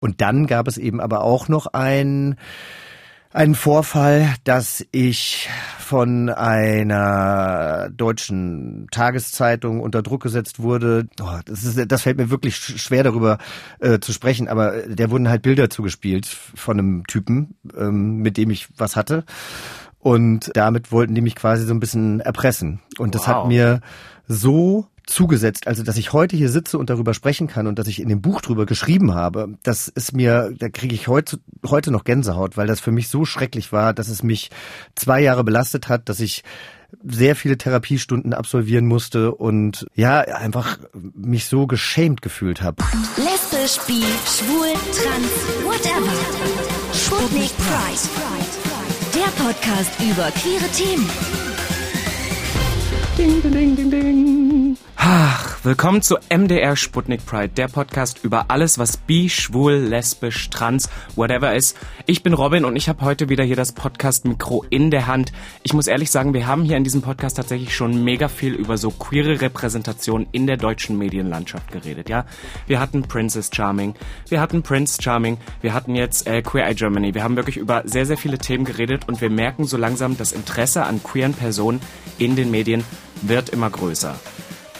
Und dann gab es eben aber auch noch ein einen Vorfall, dass ich von einer deutschen Tageszeitung unter Druck gesetzt wurde. Oh, das, ist, das fällt mir wirklich schwer darüber äh, zu sprechen, aber der wurden halt Bilder zugespielt von einem Typen, ähm, mit dem ich was hatte. Und damit wollten die mich quasi so ein bisschen erpressen. Und das wow. hat mir so zugesetzt, also dass ich heute hier sitze und darüber sprechen kann und dass ich in dem Buch drüber geschrieben habe, das ist mir, da kriege ich heute, heute noch Gänsehaut, weil das für mich so schrecklich war, dass es mich zwei Jahre belastet hat, dass ich sehr viele Therapiestunden absolvieren musste und ja, einfach mich so geschämt gefühlt habe. Lesbisch, bi, schwul, trans, whatever. Sputnik Pride. Der Podcast über queere Themen. Ding, ding, ding, ding. Ach, willkommen zu MDR Sputnik Pride, der Podcast über alles, was bi, schwul, lesbisch, trans, whatever ist. Ich bin Robin und ich habe heute wieder hier das Podcast-Mikro in der Hand. Ich muss ehrlich sagen, wir haben hier in diesem Podcast tatsächlich schon mega viel über so queere Repräsentation in der deutschen Medienlandschaft geredet, ja. Wir hatten Princess Charming, wir hatten Prince Charming, wir hatten jetzt äh, Queer Eye Germany. Wir haben wirklich über sehr, sehr viele Themen geredet und wir merken so langsam, das Interesse an queeren Personen in den Medien wird immer größer.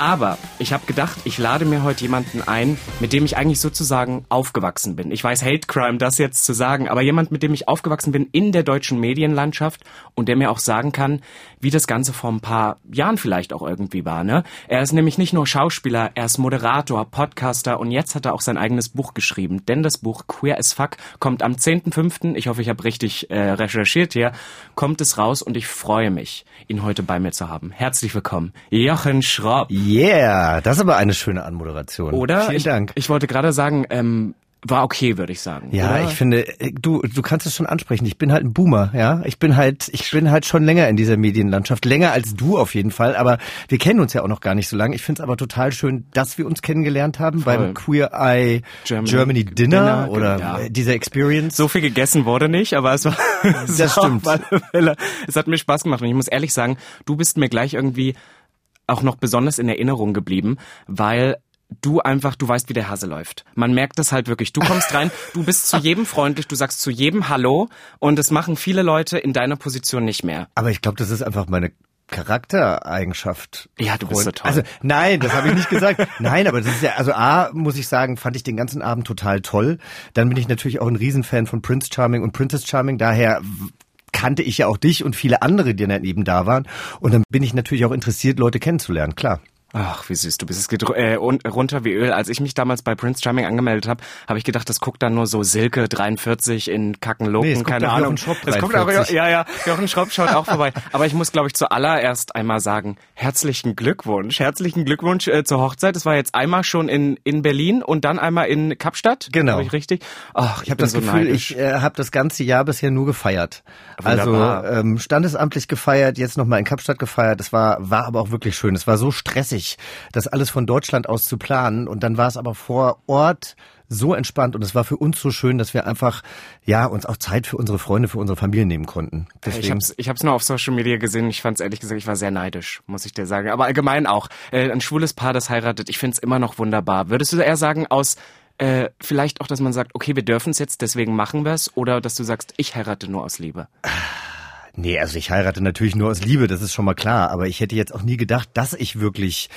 Aber ich habe gedacht, ich lade mir heute jemanden ein, mit dem ich eigentlich sozusagen aufgewachsen bin. Ich weiß, Hate Crime, das jetzt zu sagen, aber jemand, mit dem ich aufgewachsen bin in der deutschen Medienlandschaft und der mir auch sagen kann, wie das Ganze vor ein paar Jahren vielleicht auch irgendwie war. Ne? Er ist nämlich nicht nur Schauspieler, er ist Moderator, Podcaster und jetzt hat er auch sein eigenes Buch geschrieben. Denn das Buch Queer as Fuck kommt am 10.5., ich hoffe, ich habe richtig äh, recherchiert hier, kommt es raus und ich freue mich, ihn heute bei mir zu haben. Herzlich willkommen, Jochen Schropp. Yeah, das ist aber eine schöne Anmoderation. Oder? Vielen ich, Dank. Ich wollte gerade sagen, ähm, war okay, würde ich sagen. Ja, oder? ich finde, äh, du, du kannst es schon ansprechen. Ich bin halt ein Boomer, ja. Ich bin halt, ich bin halt schon länger in dieser Medienlandschaft, länger als du auf jeden Fall. Aber wir kennen uns ja auch noch gar nicht so lange. Ich finde es aber total schön, dass wir uns kennengelernt haben Voll. beim Queer Eye Germany, Germany Dinner, Dinner, oder ja. dieser Experience. So viel gegessen wurde nicht, aber es war, es das stimmt. Es hat mir Spaß gemacht und ich muss ehrlich sagen, du bist mir gleich irgendwie auch noch besonders in Erinnerung geblieben, weil du einfach, du weißt, wie der Hase läuft. Man merkt das halt wirklich. Du kommst rein, du bist zu jedem freundlich, du sagst zu jedem Hallo und das machen viele Leute in deiner Position nicht mehr. Aber ich glaube, das ist einfach meine Charaktereigenschaft. Ja, du bist so toll. Also nein, das habe ich nicht gesagt. nein, aber das ist ja, also A, muss ich sagen, fand ich den ganzen Abend total toll. Dann bin ich natürlich auch ein Riesenfan von Prince Charming und Princess Charming. Daher kannte ich ja auch dich und viele andere, die daneben da waren. Und dann bin ich natürlich auch interessiert, Leute kennenzulernen, klar. Ach, wie süß du bist. Es geht äh, runter wie Öl. Als ich mich damals bei Prince Charming angemeldet habe, habe ich gedacht, das guckt dann nur so Silke 43 in Kackenloken, nee, keine Ahnung. Das guckt auch, ja, ja, Jochen Schropp schaut auch vorbei. Aber ich muss, glaube ich, zuallererst einmal sagen, herzlichen Glückwunsch. Herzlichen Glückwunsch äh, zur Hochzeit. Es war jetzt einmal schon in, in Berlin und dann einmal in Kapstadt. Genau. Hab ich richtig? Ach, ich, ich habe das so Gefühl, neidisch. ich äh, habe das ganze Jahr bisher nur gefeiert. Wunderbar. Also ähm, standesamtlich gefeiert, jetzt nochmal in Kapstadt gefeiert. Das war, war aber auch wirklich schön. Es war so stressig, das alles von Deutschland aus zu planen. Und dann war es aber vor Ort so entspannt und es war für uns so schön, dass wir einfach ja uns auch Zeit für unsere Freunde, für unsere Familie nehmen konnten. Deswegen. Ich hab's, ich hab's nur auf Social Media gesehen. Ich fand's ehrlich gesagt, ich war sehr neidisch, muss ich dir sagen. Aber allgemein auch äh, ein schwules Paar, das heiratet. Ich find's immer noch wunderbar. Würdest du eher sagen aus äh, vielleicht auch, dass man sagt, okay, wir dürfen es jetzt, deswegen machen wir es, oder dass du sagst, ich heirate nur aus Liebe? Nee, also ich heirate natürlich nur aus Liebe, das ist schon mal klar. Aber ich hätte jetzt auch nie gedacht, dass ich wirklich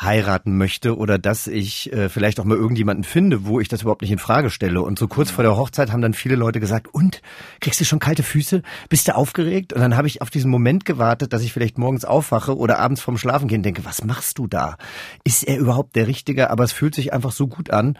heiraten möchte oder dass ich äh, vielleicht auch mal irgendjemanden finde, wo ich das überhaupt nicht in Frage stelle. Und so kurz vor der Hochzeit haben dann viele Leute gesagt, und, kriegst du schon kalte Füße? Bist du aufgeregt? Und dann habe ich auf diesen Moment gewartet, dass ich vielleicht morgens aufwache oder abends vorm Schlafen gehen denke, was machst du da? Ist er überhaupt der Richtige? Aber es fühlt sich einfach so gut an,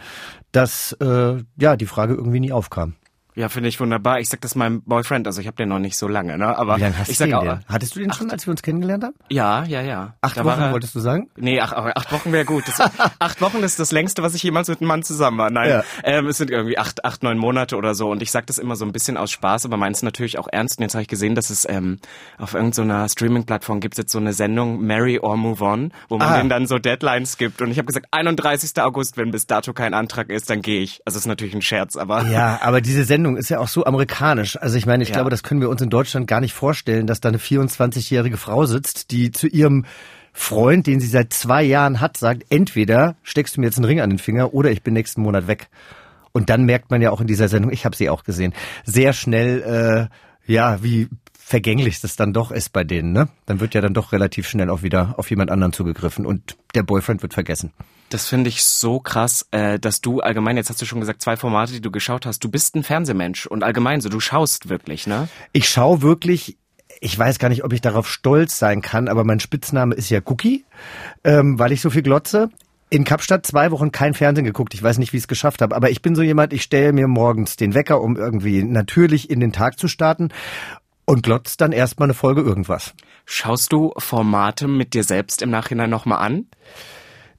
dass äh, ja die Frage irgendwie nie aufkam. Ja, finde ich wunderbar. Ich sag das meinem Boyfriend, also ich habe den noch nicht so lange, ne? Aber Wie lange hast ich sag den auch, denn? Hattest du den schon, als wir uns kennengelernt haben? Ja, ja, ja. Acht da Wochen er, wolltest du sagen? Nee, acht, acht Wochen wäre gut. Das, acht Wochen ist das längste, was ich jemals mit einem Mann zusammen war. Nein, ja. ähm, es sind irgendwie acht, acht, neun Monate oder so. Und ich sag das immer so ein bisschen aus Spaß, aber meins natürlich auch ernst. Und jetzt habe ich gesehen, dass es ähm, auf irgendeiner so Streaming-Plattform gibt jetzt so eine Sendung Marry or Move On, wo man ah. denen dann so Deadlines gibt. Und ich habe gesagt, 31. August, wenn bis dato kein Antrag ist, dann gehe ich. Also ist natürlich ein Scherz, aber ja, aber diese Sendung ist ja auch so amerikanisch amerikanisch. Also ich meine, ich ja. glaube, das können wir uns in Deutschland gar nicht vorstellen, dass da eine 24-jährige Frau sitzt, die zu ihrem Freund, den sie seit zwei Jahren hat, sagt, entweder steckst du mir jetzt einen Ring an den Finger oder ich bin nächsten Monat weg. Und dann merkt man ja auch in dieser Sendung, ich habe sie auch gesehen, sehr schnell, äh, ja, wie vergänglich das dann doch ist bei denen, ne? Dann wird ja dann doch relativ schnell auch wieder auf jemand anderen zugegriffen und der Boyfriend wird vergessen. Das finde ich so krass, äh, dass du allgemein, jetzt hast du schon gesagt, zwei Formate, die du geschaut hast, du bist ein Fernsehmensch und allgemein so, du schaust wirklich, ne? Ich schaue wirklich, ich weiß gar nicht, ob ich darauf stolz sein kann, aber mein Spitzname ist ja Cookie, ähm, weil ich so viel glotze. In Kapstadt zwei Wochen kein Fernsehen geguckt. Ich weiß nicht, wie ich es geschafft habe. Aber ich bin so jemand, ich stelle mir morgens den Wecker, um irgendwie natürlich in den Tag zu starten und glotzt dann erstmal eine Folge irgendwas. Schaust du Formate mit dir selbst im Nachhinein nochmal an?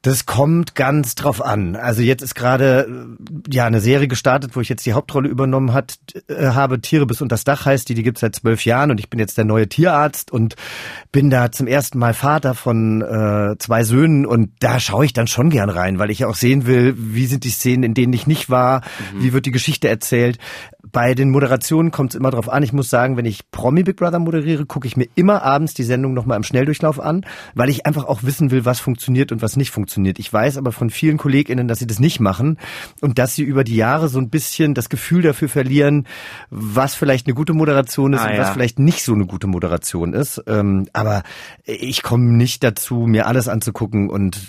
Das kommt ganz drauf an. Also jetzt ist gerade äh, ja eine Serie gestartet, wo ich jetzt die Hauptrolle übernommen hat, äh, habe. Tiere bis unter das Dach heißt die, die gibt's seit zwölf Jahren und ich bin jetzt der neue Tierarzt und bin da zum ersten Mal Vater von äh, zwei Söhnen und da schaue ich dann schon gern rein, weil ich ja auch sehen will, wie sind die Szenen, in denen ich nicht war, mhm. wie wird die Geschichte erzählt. Bei den Moderationen kommt es immer drauf an. Ich muss sagen, wenn ich Promi Big Brother moderiere, gucke ich mir immer abends die Sendung nochmal im Schnelldurchlauf an, weil ich einfach auch wissen will, was funktioniert und was nicht funktioniert. Ich weiß aber von vielen KollegInnen, dass sie das nicht machen und dass sie über die Jahre so ein bisschen das Gefühl dafür verlieren, was vielleicht eine gute Moderation ist ah, und ja. was vielleicht nicht so eine gute Moderation ist. Ähm, aber ich komme nicht dazu, mir alles anzugucken und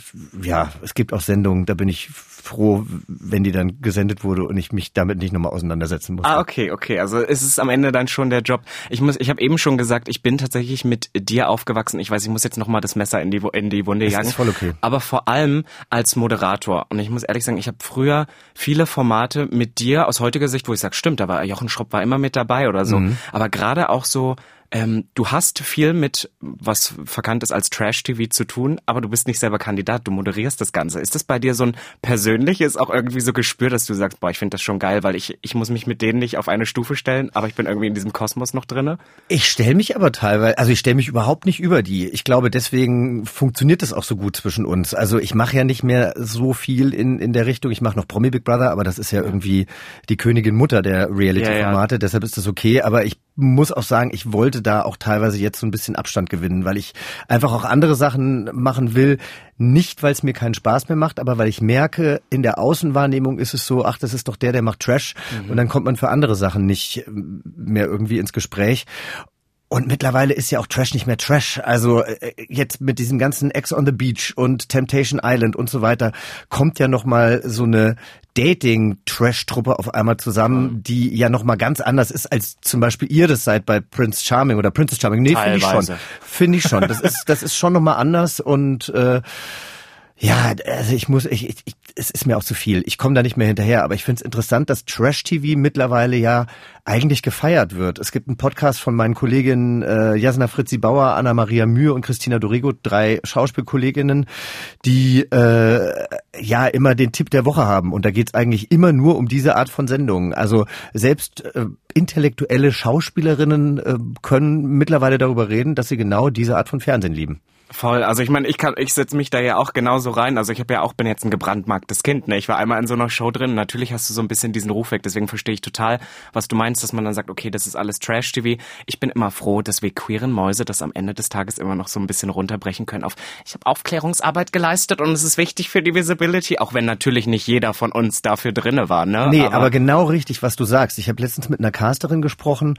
ja, es gibt auch Sendungen, da bin ich froh, wenn die dann gesendet wurde und ich mich damit nicht nochmal auseinandersetzen muss. Ah, okay, okay. Also es ist am Ende dann schon der Job. Ich muss, ich habe eben schon gesagt, ich bin tatsächlich mit dir aufgewachsen. Ich weiß, ich muss jetzt nochmal das Messer in die, in die Wunde jagen. Das ist voll okay. Aber vor allem als Moderator. Und ich muss ehrlich sagen, ich habe früher viele Formate mit dir aus heutiger Sicht, wo ich sage, stimmt, da war Jochen Schropp war immer mit dabei oder so. Mhm. Aber gerade auch so ähm, du hast viel mit, was verkannt ist als Trash-TV zu tun, aber du bist nicht selber Kandidat, du moderierst das Ganze. Ist das bei dir so ein persönliches, auch irgendwie so Gespür, dass du sagst, boah, ich finde das schon geil, weil ich, ich muss mich mit denen nicht auf eine Stufe stellen, aber ich bin irgendwie in diesem Kosmos noch drinne? Ich stelle mich aber teilweise, also ich stelle mich überhaupt nicht über die. Ich glaube, deswegen funktioniert das auch so gut zwischen uns. Also ich mache ja nicht mehr so viel in, in der Richtung. Ich mache noch Promi Big Brother, aber das ist ja irgendwie die Königin Mutter der Reality-Formate, ja, ja. deshalb ist das okay. Aber ich muss auch sagen, ich wollte da auch teilweise jetzt so ein bisschen Abstand gewinnen, weil ich einfach auch andere Sachen machen will. Nicht, weil es mir keinen Spaß mehr macht, aber weil ich merke, in der Außenwahrnehmung ist es so, ach, das ist doch der, der macht Trash. Mhm. Und dann kommt man für andere Sachen nicht mehr irgendwie ins Gespräch. Und mittlerweile ist ja auch Trash nicht mehr Trash. Also äh, jetzt mit diesem ganzen Ex on the Beach und Temptation Island und so weiter kommt ja noch mal so eine Dating-Trash-Truppe auf einmal zusammen, die ja noch mal ganz anders ist als zum Beispiel ihr das seid bei Prince Charming oder Princess Charming. Nee, finde ich schon. Finde ich schon. Das ist das ist schon noch mal anders und äh, ja, also ich muss, ich, ich, es ist mir auch zu viel. Ich komme da nicht mehr hinterher, aber ich finde es interessant, dass Trash-TV mittlerweile ja eigentlich gefeiert wird. Es gibt einen Podcast von meinen Kolleginnen äh, Jasna Fritzi Bauer, Anna-Maria Mühe und Christina Dorigo, drei Schauspielkolleginnen, die äh, ja immer den Tipp der Woche haben. Und da geht's eigentlich immer nur um diese Art von Sendungen. Also selbst äh, intellektuelle Schauspielerinnen äh, können mittlerweile darüber reden, dass sie genau diese Art von Fernsehen lieben. Voll. Also ich meine, ich kann, ich setze mich da ja auch genauso rein. Also ich habe ja auch bin jetzt ein gebrandmarktes Kind. Ne? Ich war einmal in so einer Show drin. Natürlich hast du so ein bisschen diesen Ruf weg. Deswegen verstehe ich total, was du meinst, dass man dann sagt, okay, das ist alles Trash-TV. Ich bin immer froh, dass wir queeren Mäuse das am Ende des Tages immer noch so ein bisschen runterbrechen können auf. Ich habe Aufklärungsarbeit geleistet und es ist wichtig für die Visibility, auch wenn natürlich nicht jeder von uns dafür drinne war. Ne? Nee, aber, aber genau richtig, was du sagst. Ich habe letztens mit einer Casterin gesprochen.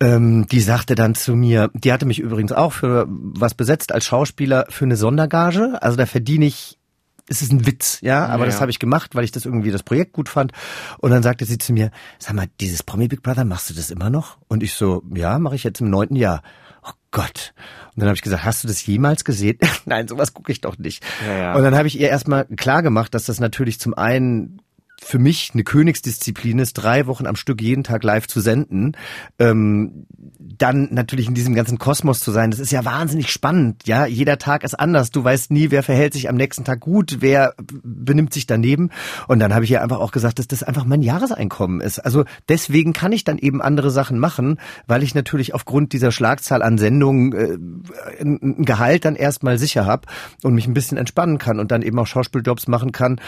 Ähm, die sagte dann zu mir, die hatte mich übrigens auch für was besetzt als Schauspieler für eine Sondergage. Also da verdiene ich es ist ein Witz, ja, aber ja, das habe ich gemacht, weil ich das irgendwie das Projekt gut fand. Und dann sagte sie zu mir, sag mal, dieses Promi Big Brother, machst du das immer noch? Und ich so, ja, mache ich jetzt im neunten Jahr. Oh Gott. Und dann habe ich gesagt, hast du das jemals gesehen? Nein, sowas gucke ich doch nicht. Ja, ja. Und dann habe ich ihr erstmal klar gemacht, dass das natürlich zum einen für mich eine Königsdisziplin ist, drei Wochen am Stück jeden Tag live zu senden, ähm, dann natürlich in diesem ganzen Kosmos zu sein, das ist ja wahnsinnig spannend. Ja, jeder Tag ist anders. Du weißt nie, wer verhält sich am nächsten Tag gut, wer benimmt sich daneben. Und dann habe ich ja einfach auch gesagt, dass das einfach mein Jahreseinkommen ist. Also deswegen kann ich dann eben andere Sachen machen, weil ich natürlich aufgrund dieser Schlagzahl an Sendungen äh, ein Gehalt dann erstmal sicher habe und mich ein bisschen entspannen kann und dann eben auch Schauspieljobs machen kann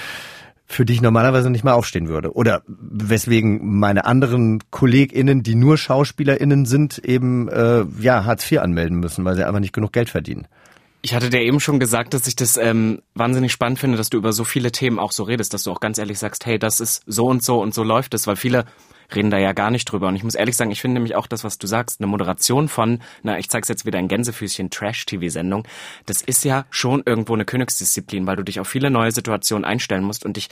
für die ich normalerweise nicht mal aufstehen würde. Oder weswegen meine anderen KollegInnen, die nur SchauspielerInnen sind, eben äh, ja Hartz IV anmelden müssen, weil sie einfach nicht genug Geld verdienen. Ich hatte dir eben schon gesagt, dass ich das ähm, wahnsinnig spannend finde, dass du über so viele Themen auch so redest, dass du auch ganz ehrlich sagst, hey, das ist so und so und so läuft es, weil viele reden da ja gar nicht drüber. Und ich muss ehrlich sagen, ich finde nämlich auch das, was du sagst, eine Moderation von, na, ich zeig's jetzt wieder in Gänsefüßchen, Trash-TV-Sendung, das ist ja schon irgendwo eine Königsdisziplin, weil du dich auf viele neue Situationen einstellen musst und dich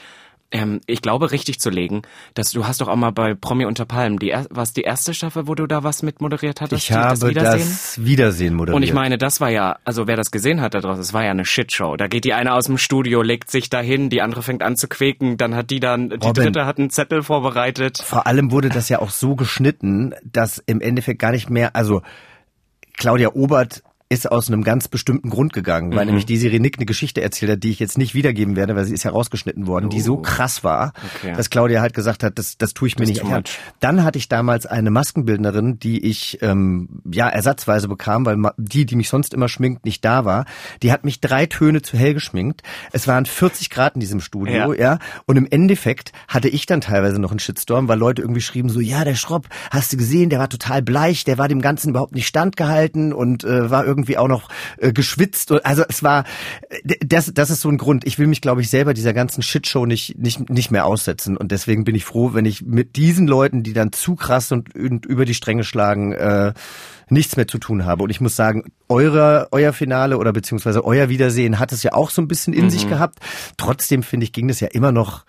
ähm, ich glaube, richtig zu legen, dass du hast doch auch mal bei Promi unter Palmen, die was die erste Staffel, wo du da was mit moderiert hattest? Ich habe das Wiedersehen? das Wiedersehen moderiert. Und ich meine, das war ja, also wer das gesehen hat da draußen, das war ja eine Shitshow. Da geht die eine aus dem Studio, legt sich dahin, die andere fängt an zu quäken, dann hat die dann, die Robin, dritte hat einen Zettel vorbereitet. Vor allem wurde das ja auch so geschnitten, dass im Endeffekt gar nicht mehr, also Claudia Obert ist aus einem ganz bestimmten Grund gegangen, weil mhm. nämlich die Nick eine Geschichte erzählt hat, die ich jetzt nicht wiedergeben werde, weil sie ist herausgeschnitten worden, oh. die so oh. krass war, okay. dass Claudia halt gesagt hat, das, das tue ich mir das nicht an. Dann hatte ich damals eine Maskenbildnerin, die ich ähm, ja ersatzweise bekam, weil die, die mich sonst immer schminkt, nicht da war. Die hat mich drei Töne zu hell geschminkt. Es waren 40 Grad in diesem Studio, ja. ja. Und im Endeffekt hatte ich dann teilweise noch einen Shitstorm, weil Leute irgendwie schrieben so, ja, der Schropp, hast du gesehen, der war total bleich, der war dem Ganzen überhaupt nicht standgehalten und äh, war irgendwie irgendwie auch noch äh, geschwitzt. Also es war, das, das ist so ein Grund. Ich will mich, glaube ich, selber dieser ganzen Shitshow nicht, nicht, nicht mehr aussetzen. Und deswegen bin ich froh, wenn ich mit diesen Leuten, die dann zu krass und, und über die Stränge schlagen, äh, nichts mehr zu tun habe. Und ich muss sagen, eure, euer Finale oder beziehungsweise euer Wiedersehen hat es ja auch so ein bisschen in mhm. sich gehabt. Trotzdem finde ich, ging das ja immer noch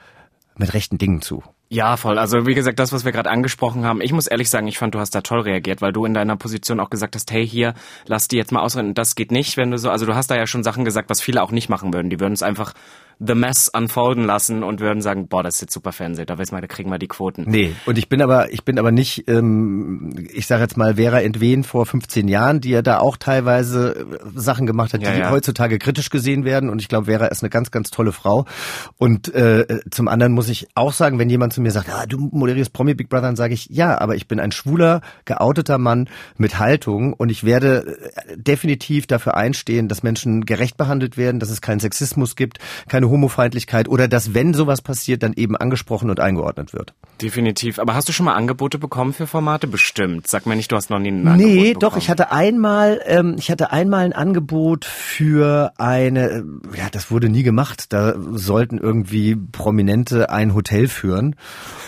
mit rechten Dingen zu. Ja, voll. Also wie gesagt, das, was wir gerade angesprochen haben, ich muss ehrlich sagen, ich fand, du hast da toll reagiert, weil du in deiner Position auch gesagt hast, hey, hier, lass die jetzt mal ausreden. Das geht nicht, wenn du so, also du hast da ja schon Sachen gesagt, was viele auch nicht machen würden. Die würden es einfach The Mess unfolden lassen und würden sagen, boah, das ist jetzt super Fernsehen, da wir, da kriegen wir die Quoten. Nee, und ich bin aber, ich bin aber nicht, ähm, ich sage jetzt mal, Vera Entwen vor 15 Jahren, die ja da auch teilweise äh, Sachen gemacht hat, die ja. heutzutage kritisch gesehen werden. Und ich glaube, Vera ist eine ganz, ganz tolle Frau. Und äh, zum anderen muss ich auch sagen, wenn jemand zu mir sagt, ah, du moderierst Promi Big Brother, dann sage ich, ja, aber ich bin ein schwuler, geouteter Mann mit Haltung und ich werde äh, definitiv dafür einstehen, dass Menschen gerecht behandelt werden, dass es keinen Sexismus gibt, keine eine Homofeindlichkeit oder dass, wenn sowas passiert, dann eben angesprochen und eingeordnet wird. Definitiv. Aber hast du schon mal Angebote bekommen für Formate? Bestimmt. Sag mir nicht, du hast noch nie ein Angebot Nee, bekommen. doch. Ich hatte einmal, ähm, ich hatte einmal ein Angebot für eine, äh, ja, das wurde nie gemacht. Da sollten irgendwie Prominente ein Hotel führen.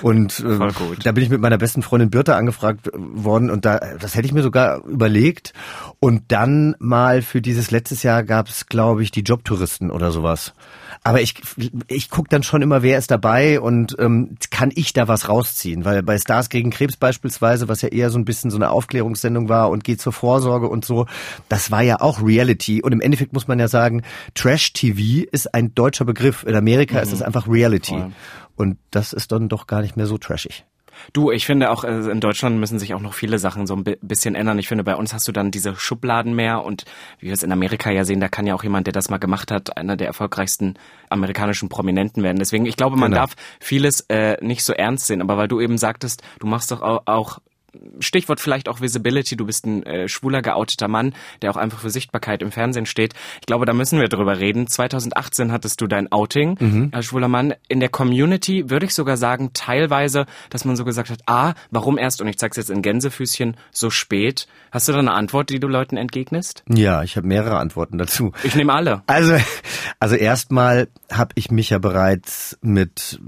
Und äh, da bin ich mit meiner besten Freundin Birte angefragt worden und da, das hätte ich mir sogar überlegt. Und dann mal für dieses letztes Jahr gab es, glaube ich, die Jobtouristen oder sowas. Aber ich, ich gucke dann schon immer, wer ist dabei und ähm, kann ich da was rausziehen? Weil bei Stars gegen Krebs beispielsweise, was ja eher so ein bisschen so eine Aufklärungssendung war und geht zur Vorsorge und so, das war ja auch Reality. Und im Endeffekt muss man ja sagen, Trash-TV ist ein deutscher Begriff. In Amerika mhm. ist es einfach Reality. Voll. Und das ist dann doch gar nicht mehr so trashig. Du, ich finde auch, äh, in Deutschland müssen sich auch noch viele Sachen so ein bisschen ändern. Ich finde, bei uns hast du dann diese Schubladen mehr und wie wir es in Amerika ja sehen, da kann ja auch jemand, der das mal gemacht hat, einer der erfolgreichsten amerikanischen Prominenten werden. Deswegen, ich glaube, man genau. darf vieles äh, nicht so ernst sehen. Aber weil du eben sagtest, du machst doch auch, auch Stichwort vielleicht auch Visibility, du bist ein äh, schwuler, geouteter Mann, der auch einfach für Sichtbarkeit im Fernsehen steht. Ich glaube, da müssen wir drüber reden. 2018 hattest du dein Outing mhm. als schwuler Mann. In der Community würde ich sogar sagen, teilweise, dass man so gesagt hat, ah, warum erst, und ich zeig's jetzt in Gänsefüßchen, so spät? Hast du da eine Antwort, die du Leuten entgegnest? Ja, ich habe mehrere Antworten dazu. Ich nehme alle. Also, also erstmal habe ich mich ja bereits mit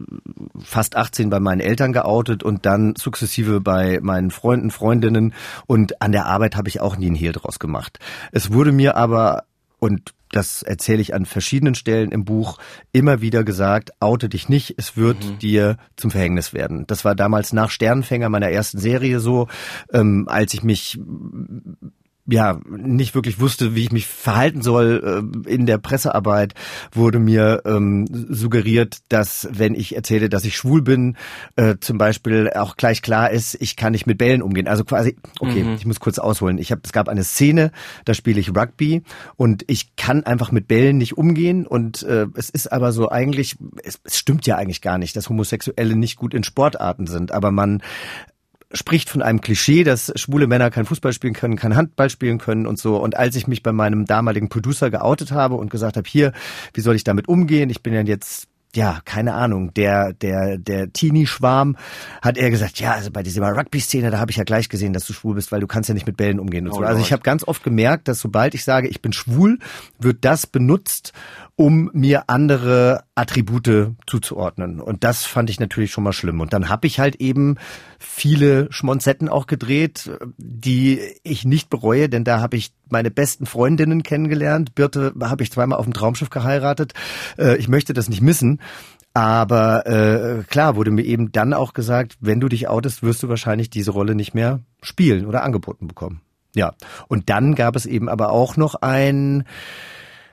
fast 18 bei meinen Eltern geoutet und dann sukzessive bei meinen Freunden, Freundinnen und an der Arbeit habe ich auch nie einen Hehl draus gemacht. Es wurde mir aber und das erzähle ich an verschiedenen Stellen im Buch, immer wieder gesagt, oute dich nicht, es wird mhm. dir zum Verhängnis werden. Das war damals nach Sternenfänger meiner ersten Serie so, ähm, als ich mich ja nicht wirklich wusste, wie ich mich verhalten soll äh, in der Pressearbeit, wurde mir ähm, suggeriert, dass wenn ich erzähle, dass ich schwul bin, äh, zum Beispiel auch gleich klar ist, ich kann nicht mit Bällen umgehen. Also quasi, okay, mhm. ich muss kurz ausholen. Ich habe, es gab eine Szene, da spiele ich Rugby und ich kann einfach mit Bällen nicht umgehen und äh, es ist aber so eigentlich, es, es stimmt ja eigentlich gar nicht, dass Homosexuelle nicht gut in Sportarten sind, aber man spricht von einem Klischee, dass schwule Männer kein Fußball spielen können, kein Handball spielen können und so. Und als ich mich bei meinem damaligen Producer geoutet habe und gesagt habe, hier, wie soll ich damit umgehen? Ich bin ja jetzt ja, keine Ahnung, der, der, der Teenie-Schwarm hat er gesagt, ja, also bei dieser Rugby-Szene, da habe ich ja gleich gesehen, dass du schwul bist, weil du kannst ja nicht mit Bällen umgehen und oh so. Also ich habe ganz oft gemerkt, dass sobald ich sage, ich bin schwul, wird das benutzt, um mir andere Attribute zuzuordnen. Und das fand ich natürlich schon mal schlimm. Und dann habe ich halt eben viele Schmonzetten auch gedreht, die ich nicht bereue, denn da habe ich meine besten Freundinnen kennengelernt. Birte habe ich zweimal auf dem Traumschiff geheiratet. Äh, ich möchte das nicht missen. Aber äh, klar wurde mir eben dann auch gesagt, wenn du dich outest, wirst du wahrscheinlich diese Rolle nicht mehr spielen oder angeboten bekommen. Ja. Und dann gab es eben aber auch noch ein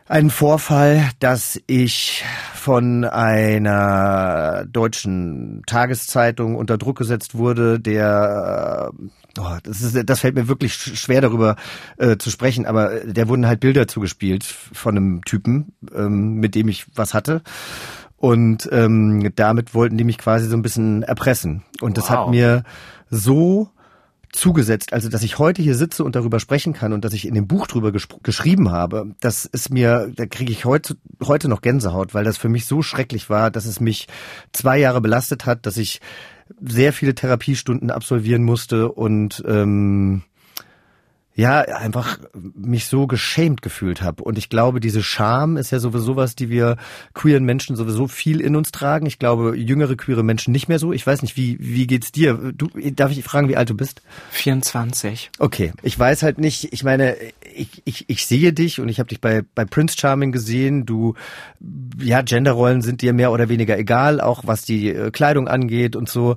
einen Vorfall, dass ich von einer deutschen Tageszeitung unter Druck gesetzt wurde, der äh, oh, das, ist, das fällt mir wirklich schwer darüber äh, zu sprechen, aber der wurden halt Bilder zugespielt von einem Typen, ähm, mit dem ich was hatte. Und ähm, damit wollten die mich quasi so ein bisschen erpressen. Und das wow. hat mir so zugesetzt. Also, dass ich heute hier sitze und darüber sprechen kann und dass ich in dem Buch drüber geschrieben habe, das ist mir, da kriege ich heute, heute noch Gänsehaut, weil das für mich so schrecklich war, dass es mich zwei Jahre belastet hat, dass ich sehr viele Therapiestunden absolvieren musste und ähm, ja, einfach mich so geschämt gefühlt habe. Und ich glaube, diese Scham ist ja sowieso was, die wir queeren Menschen sowieso viel in uns tragen. Ich glaube, jüngere queere Menschen nicht mehr so. Ich weiß nicht, wie, wie geht's dir? Du, darf ich fragen, wie alt du bist? 24. Okay. Ich weiß halt nicht, ich meine, ich, ich, ich sehe dich und ich habe dich bei, bei Prince Charming gesehen. Du, ja, Genderrollen sind dir mehr oder weniger egal, auch was die äh, Kleidung angeht und so.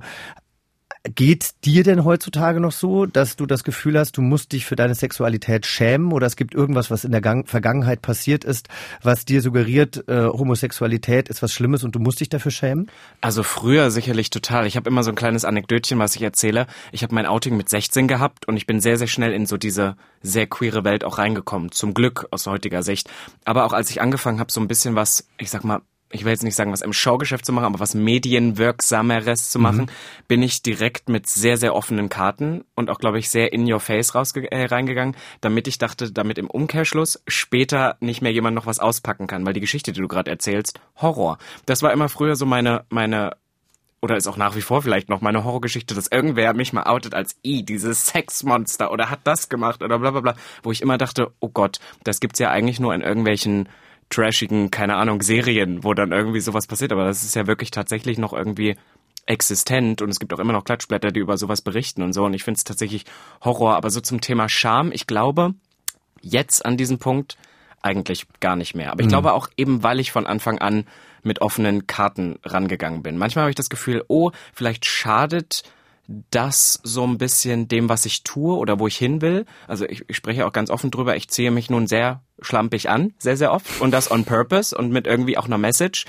Geht dir denn heutzutage noch so, dass du das Gefühl hast, du musst dich für deine Sexualität schämen oder es gibt irgendwas, was in der Gang Vergangenheit passiert ist, was dir suggeriert, äh, Homosexualität ist was Schlimmes und du musst dich dafür schämen? Also früher sicherlich total. Ich habe immer so ein kleines Anekdötchen, was ich erzähle. Ich habe mein Outing mit 16 gehabt und ich bin sehr, sehr schnell in so diese sehr queere Welt auch reingekommen. Zum Glück aus heutiger Sicht. Aber auch als ich angefangen habe, so ein bisschen was, ich sag mal, ich will jetzt nicht sagen, was im Showgeschäft zu machen, aber was medienwirksameres zu machen, mhm. bin ich direkt mit sehr, sehr offenen Karten und auch, glaube ich, sehr in your face rausge äh, reingegangen, damit ich dachte, damit im Umkehrschluss später nicht mehr jemand noch was auspacken kann, weil die Geschichte, die du gerade erzählst, Horror. Das war immer früher so meine, meine oder ist auch nach wie vor vielleicht noch meine Horrorgeschichte, dass irgendwer mich mal outet als i, dieses Sexmonster oder hat das gemacht oder bla bla bla, wo ich immer dachte, oh Gott, das gibt's ja eigentlich nur in irgendwelchen trashigen, keine Ahnung, Serien, wo dann irgendwie sowas passiert. Aber das ist ja wirklich tatsächlich noch irgendwie existent und es gibt auch immer noch Klatschblätter, die über sowas berichten und so. Und ich finde es tatsächlich Horror. Aber so zum Thema Scham, ich glaube, jetzt an diesem Punkt eigentlich gar nicht mehr. Aber ich mhm. glaube auch eben, weil ich von Anfang an mit offenen Karten rangegangen bin. Manchmal habe ich das Gefühl, oh, vielleicht schadet das so ein bisschen dem, was ich tue oder wo ich hin will. Also ich, ich spreche auch ganz offen drüber. Ich ziehe mich nun sehr schlampig an, sehr, sehr oft. Und das on purpose und mit irgendwie auch einer Message.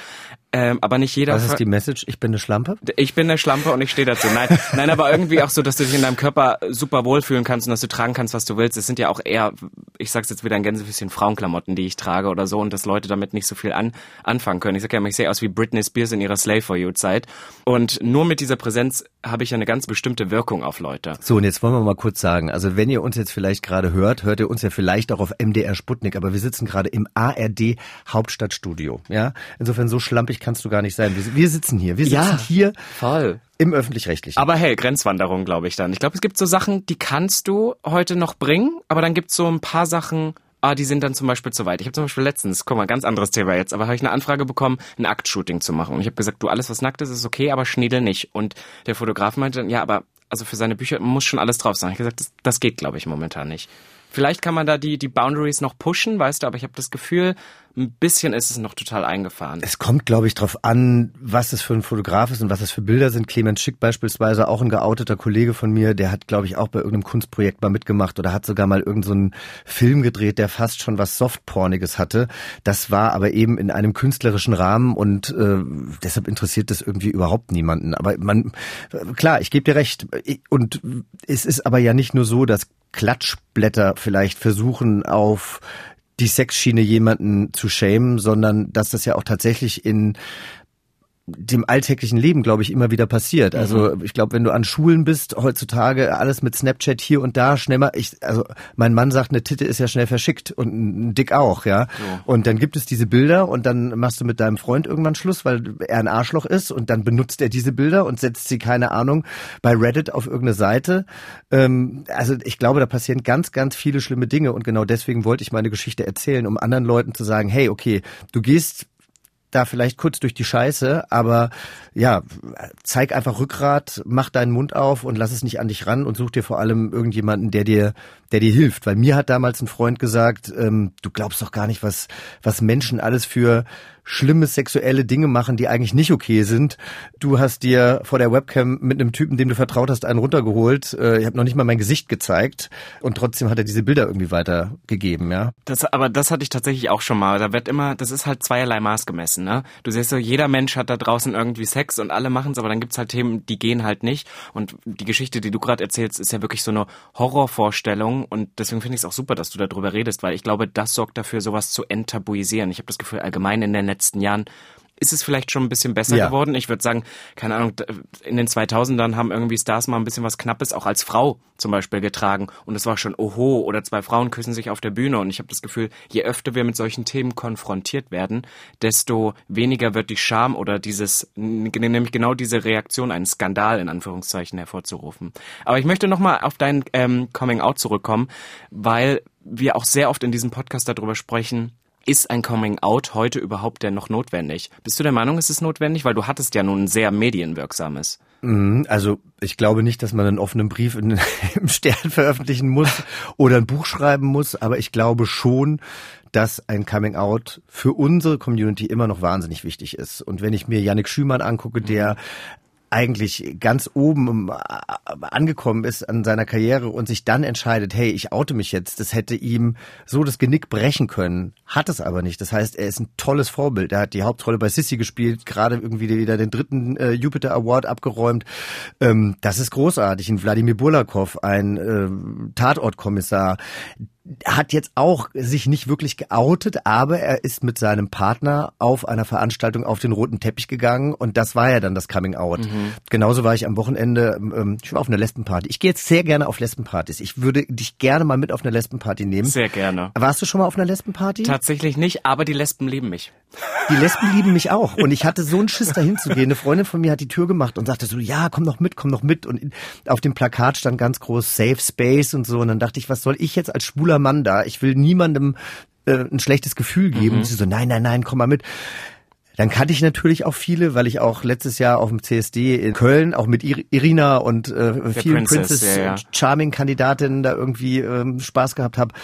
Ähm, aber nicht jeder. Was ist die Message? Ich bin eine Schlampe? Ich bin eine Schlampe und ich stehe dazu. Nein, nein, aber irgendwie auch so, dass du dich in deinem Körper super wohlfühlen kannst und dass du tragen kannst, was du willst. Es sind ja auch eher, ich sag's jetzt wieder ein Gänsefüßchen, Frauenklamotten, die ich trage oder so und dass Leute damit nicht so viel an, anfangen können. Ich sag ja immer, ich sehe aus wie Britney Spears in ihrer Slave for You Zeit. Und nur mit dieser Präsenz habe ich ja eine ganz bestimmte Wirkung auf Leute. So, und jetzt wollen wir mal kurz sagen, also wenn ihr uns jetzt vielleicht gerade hört, hört ihr uns ja vielleicht auch auf MDR Sputnik, aber wir sitzen gerade im ARD Hauptstadtstudio. Ja, insofern so schlampig kannst du gar nicht sein. Wir, wir sitzen hier, wir sitzen ja, hier voll. im öffentlich-rechtlichen. Aber hey, Grenzwanderung, glaube ich dann. Ich glaube, es gibt so Sachen, die kannst du heute noch bringen, aber dann gibt es so ein paar Sachen, ah, die sind dann zum Beispiel zu weit. Ich habe zum Beispiel letztens, guck mal, ganz anderes Thema jetzt, aber habe ich eine Anfrage bekommen, ein Aktshooting zu machen. Und ich habe gesagt, du, alles, was nackt ist, ist okay, aber Schniedel nicht. Und der Fotograf meinte dann, ja, aber also für seine Bücher muss schon alles drauf sein. Ich habe gesagt, das, das geht, glaube ich, momentan nicht. Vielleicht kann man da die, die Boundaries noch pushen, weißt du, aber ich habe das Gefühl, ein bisschen ist es noch total eingefahren. Es kommt, glaube ich, darauf an, was es für ein Fotograf ist und was es für Bilder sind. Clemens Schick beispielsweise, auch ein geouteter Kollege von mir, der hat, glaube ich, auch bei irgendeinem Kunstprojekt mal mitgemacht oder hat sogar mal irgendeinen so Film gedreht, der fast schon was Softporniges hatte. Das war aber eben in einem künstlerischen Rahmen und äh, deshalb interessiert das irgendwie überhaupt niemanden. Aber man, klar, ich gebe dir recht. Und es ist aber ja nicht nur so, dass Klatschblätter vielleicht versuchen auf die Sexschiene jemanden zu schämen, sondern dass das ja auch tatsächlich in dem alltäglichen Leben, glaube ich, immer wieder passiert. Also mhm. ich glaube, wenn du an Schulen bist, heutzutage alles mit Snapchat hier und da, schnell mal, ich, also mein Mann sagt, eine Titte ist ja schnell verschickt und ein Dick auch, ja. So. Und dann gibt es diese Bilder und dann machst du mit deinem Freund irgendwann Schluss, weil er ein Arschloch ist und dann benutzt er diese Bilder und setzt sie, keine Ahnung, bei Reddit auf irgendeine Seite. Ähm, also ich glaube, da passieren ganz, ganz viele schlimme Dinge und genau deswegen wollte ich meine Geschichte erzählen, um anderen Leuten zu sagen, hey, okay, du gehst da vielleicht kurz durch die Scheiße, aber ja, zeig einfach Rückgrat, mach deinen Mund auf und lass es nicht an dich ran und such dir vor allem irgendjemanden, der dir, der dir hilft. Weil mir hat damals ein Freund gesagt, ähm, du glaubst doch gar nicht, was, was Menschen alles für schlimme sexuelle Dinge machen, die eigentlich nicht okay sind. Du hast dir vor der Webcam mit einem Typen, dem du vertraut hast, einen runtergeholt. Äh, ich habe noch nicht mal mein Gesicht gezeigt und trotzdem hat er diese Bilder irgendwie weitergegeben, ja. Das, aber das hatte ich tatsächlich auch schon mal. Da wird immer, das ist halt zweierlei Maß gemessen, ne? Du siehst so, jeder Mensch hat da draußen irgendwie Sex und alle machen es, aber dann gibt's halt Themen, die gehen halt nicht. Und die Geschichte, die du gerade erzählst, ist ja wirklich so eine Horrorvorstellung und deswegen finde ich es auch super, dass du darüber redest, weil ich glaube, das sorgt dafür, sowas zu enttabuisieren. Ich habe das Gefühl, allgemein in der letzten Jahren ist es vielleicht schon ein bisschen besser ja. geworden. Ich würde sagen, keine Ahnung, in den 2000ern haben irgendwie Stars mal ein bisschen was Knappes auch als Frau zum Beispiel getragen und es war schon oho oder zwei Frauen küssen sich auf der Bühne und ich habe das Gefühl, je öfter wir mit solchen Themen konfrontiert werden, desto weniger wird die Scham oder dieses, nämlich genau diese Reaktion, einen Skandal in Anführungszeichen hervorzurufen. Aber ich möchte nochmal auf dein ähm, Coming Out zurückkommen, weil wir auch sehr oft in diesem Podcast darüber sprechen, ist ein Coming Out heute überhaupt denn noch notwendig? Bist du der Meinung, ist es notwendig? Weil du hattest ja nun ein sehr medienwirksames. Mhm, also ich glaube nicht, dass man einen offenen Brief in, im Stern veröffentlichen muss oder ein Buch schreiben muss, aber ich glaube schon, dass ein Coming Out für unsere Community immer noch wahnsinnig wichtig ist. Und wenn ich mir Yannick Schümann angucke, der eigentlich ganz oben äh, angekommen ist an seiner Karriere und sich dann entscheidet, hey, ich oute mich jetzt, das hätte ihm so das Genick brechen können, hat es aber nicht. Das heißt, er ist ein tolles Vorbild. Er hat die Hauptrolle bei Sissy gespielt, gerade irgendwie wieder den dritten äh, Jupiter Award abgeräumt. Ähm, das ist großartig. In Wladimir Burlakov, ein äh, Tatortkommissar, hat jetzt auch sich nicht wirklich geoutet, aber er ist mit seinem Partner auf einer Veranstaltung auf den roten Teppich gegangen und das war ja dann das Coming Out. Mhm. Genauso war ich am Wochenende, ähm, ich war auf einer Lesbenparty. Ich gehe jetzt sehr gerne auf Lesbenpartys. Ich würde dich gerne mal mit auf eine Lesbenparty nehmen. Sehr gerne. Warst du schon mal auf einer Lesbenparty? Tatsächlich nicht, aber die Lesben lieben mich. Die Lesben lieben mich auch und ich hatte so einen Schiss dahin zu gehen. Eine Freundin von mir hat die Tür gemacht und sagte so, ja, komm doch mit, komm doch mit und auf dem Plakat stand ganz groß Safe Space und so und dann dachte ich, was soll ich jetzt als schwuler Mann da? Ich will niemandem äh, ein schlechtes Gefühl geben. Mhm. Und sie so, nein, nein, nein, komm mal mit. Dann kannte ich natürlich auch viele, weil ich auch letztes Jahr auf dem CSD in Köln auch mit Irina und äh, vielen Princess, Princess ja, ja. Charming Kandidatinnen da irgendwie ähm, Spaß gehabt habe.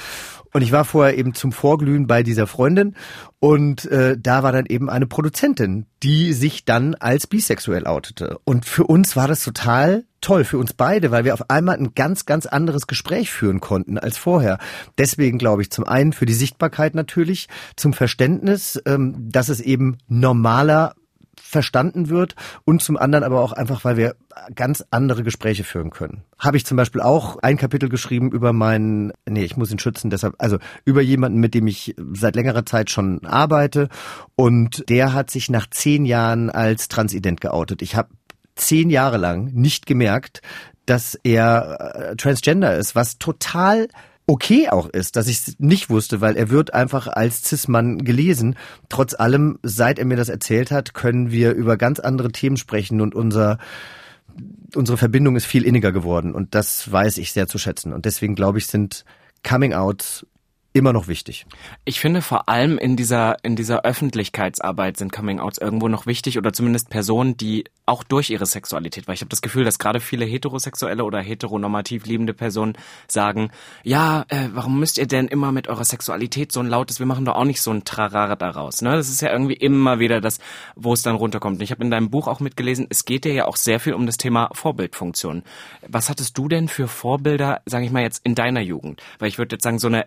Und ich war vorher eben zum Vorglühen bei dieser Freundin und äh, da war dann eben eine Produzentin, die sich dann als bisexuell outete. Und für uns war das total toll, für uns beide, weil wir auf einmal ein ganz, ganz anderes Gespräch führen konnten als vorher. Deswegen glaube ich zum einen für die Sichtbarkeit natürlich, zum Verständnis, ähm, dass es eben normaler verstanden wird und zum anderen aber auch einfach, weil wir ganz andere Gespräche führen können. Habe ich zum Beispiel auch ein Kapitel geschrieben über meinen, nee, ich muss ihn schützen, deshalb, also über jemanden, mit dem ich seit längerer Zeit schon arbeite und der hat sich nach zehn Jahren als Transident geoutet. Ich habe zehn Jahre lang nicht gemerkt, dass er äh, Transgender ist, was total okay auch ist, dass ich es nicht wusste, weil er wird einfach als Cis-Mann gelesen. Trotz allem, seit er mir das erzählt hat, können wir über ganz andere Themen sprechen und unser unsere Verbindung ist viel inniger geworden und das weiß ich sehr zu schätzen und deswegen glaube ich sind Coming Out immer noch wichtig. Ich finde vor allem in dieser, in dieser Öffentlichkeitsarbeit sind Coming-Outs irgendwo noch wichtig oder zumindest Personen, die auch durch ihre Sexualität, weil ich habe das Gefühl, dass gerade viele heterosexuelle oder heteronormativ liebende Personen sagen, ja, äh, warum müsst ihr denn immer mit eurer Sexualität so ein lautes, wir machen doch auch nicht so ein Trarara daraus. Ne? Das ist ja irgendwie immer wieder das, wo es dann runterkommt. Und ich habe in deinem Buch auch mitgelesen, es geht dir ja auch sehr viel um das Thema Vorbildfunktion. Was hattest du denn für Vorbilder, sage ich mal jetzt, in deiner Jugend? Weil ich würde jetzt sagen, so eine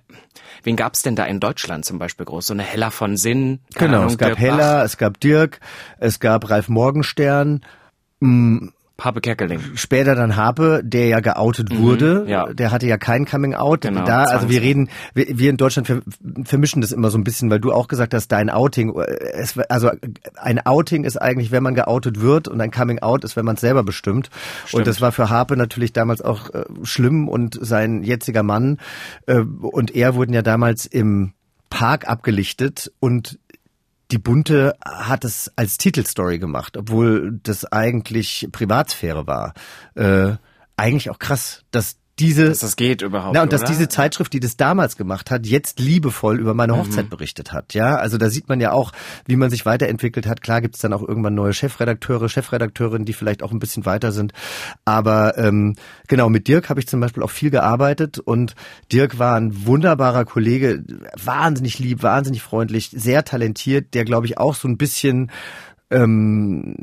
Wen gab's denn da in Deutschland zum Beispiel groß? So eine Hella von Sinn? Genau, Ahnung, es gab Dirk Hella, Bach. es gab Dirk, es gab Ralf Morgenstern. Mh, mm, Harpe Kerkeling. Später dann Harpe, der ja geoutet wurde. ja. Der hatte ja kein Coming Out. Genau, da, also wir reden, wir, wir in Deutschland ver, vermischen das immer so ein bisschen, weil du auch gesagt hast, dein Outing, äh, es, also ein Outing ist eigentlich, wenn man geoutet wird und ein Coming Out ist, wenn man es selber bestimmt. Und das war für Harpe natürlich damals auch äh, schlimm und sein jetziger Mann äh, und er wurden ja damals im Park abgelichtet und die Bunte hat es als Titelstory gemacht, obwohl das eigentlich Privatsphäre war. Äh, eigentlich auch krass, dass diese Dass das geht überhaupt. na, und dass oder? diese Zeitschrift, die das damals gemacht hat, jetzt liebevoll über meine Hochzeit berichtet hat. Ja, also da sieht man ja auch, wie man sich weiterentwickelt hat. Klar gibt's dann auch irgendwann neue Chefredakteure, Chefredakteurinnen, die vielleicht auch ein bisschen weiter sind. Aber ähm, genau, mit Dirk habe ich zum Beispiel auch viel gearbeitet und Dirk war ein wunderbarer Kollege, wahnsinnig lieb, wahnsinnig freundlich, sehr talentiert, der glaube ich auch so ein bisschen ähm,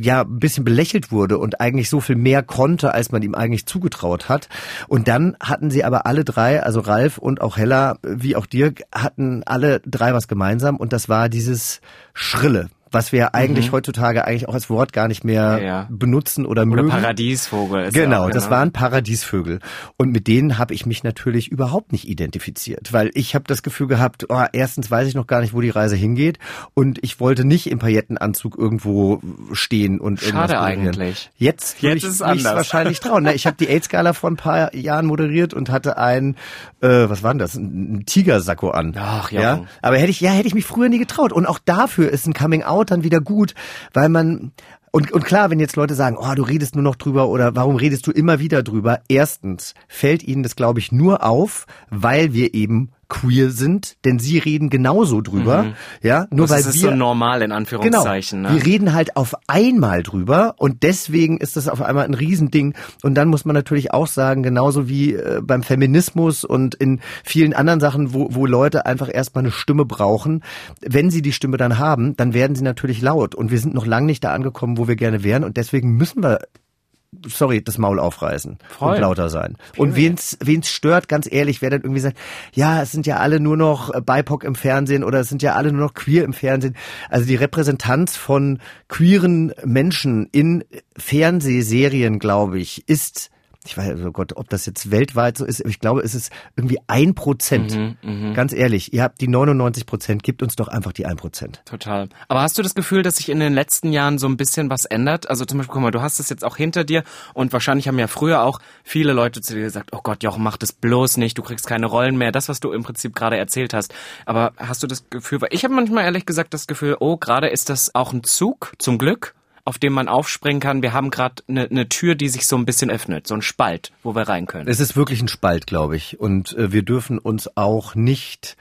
ja ein bisschen belächelt wurde und eigentlich so viel mehr konnte, als man ihm eigentlich zugetraut hat. Und dann hatten sie aber alle drei, also Ralf und auch Hella, wie auch Dirk, hatten alle drei was gemeinsam und das war dieses Schrille. Was wir eigentlich heutzutage eigentlich auch als Wort gar nicht mehr Mhm. Ja. benutzen oder, Oder mögen. Paradiesvogel. Ist ja Genau, auch, das waren Paradiesvögel. Und mit denen habe ich mich natürlich überhaupt nicht identifiziert, weil ich habe das Gefühl gehabt, oh, erstens weiß ich noch gar nicht, wo die Reise hingeht und ich wollte nicht im Paillettenanzug irgendwo stehen und irgendwas Schade eigentlich. Jetzt, Jetzt ich ist es anders. wahrscheinlich trauen. Ne, Ich habe die AIDS-Gala vor ein paar Jahren moderiert und hatte ein, äh, was war denn das, ein, Tigersacko an. Ach, ja. Aber hätte ich, ja, hätte ich mich früher nie getraut. Und auch dafür ist ein Coming Out dann wieder gut, weil man, und, und klar, wenn jetzt Leute sagen, oh, du redest nur noch drüber oder warum redest du immer wieder drüber? Erstens fällt ihnen das, glaube ich, nur auf, weil wir eben queer sind, denn sie reden genauso drüber, ja, nur Das weil ist wir so normal in Genau. Anführungszeichen. Ne? Wir reden halt auf einmal drüber und deswegen ist das auf einmal ein Riesending. Und dann muss man natürlich auch sagen, genauso wie äh, beim Feminismus und in vielen anderen Sachen, wo, wo Leute einfach erstmal eine Stimme brauchen, wenn sie die Stimme dann haben, dann werden sie natürlich laut. Und wir sind noch lange nicht da angekommen, wo wir gerne wären. Und deswegen müssen wir sorry, das Maul aufreißen Voll. und lauter sein. Und wen's, wen's stört, ganz ehrlich, wer dann irgendwie sagt, ja, es sind ja alle nur noch BIPOC im Fernsehen oder es sind ja alle nur noch queer im Fernsehen. Also die Repräsentanz von queeren Menschen in Fernsehserien, glaube ich, ist ich weiß, oh Gott, ob das jetzt weltweit so ist, aber ich glaube, es ist irgendwie ein Prozent. Mhm, Ganz ehrlich, ihr habt die 99 Prozent, gebt uns doch einfach die ein Prozent. Total. Aber hast du das Gefühl, dass sich in den letzten Jahren so ein bisschen was ändert? Also zum Beispiel, guck mal, du hast es jetzt auch hinter dir und wahrscheinlich haben ja früher auch viele Leute zu dir gesagt, oh Gott, Jochen, mach das bloß nicht, du kriegst keine Rollen mehr. Das, was du im Prinzip gerade erzählt hast. Aber hast du das Gefühl, weil ich habe manchmal ehrlich gesagt das Gefühl, oh, gerade ist das auch ein Zug, zum Glück, auf dem man aufspringen kann. Wir haben gerade eine ne Tür, die sich so ein bisschen öffnet, so ein Spalt, wo wir rein können. Es ist wirklich ein Spalt, glaube ich. Und äh, wir dürfen uns auch nicht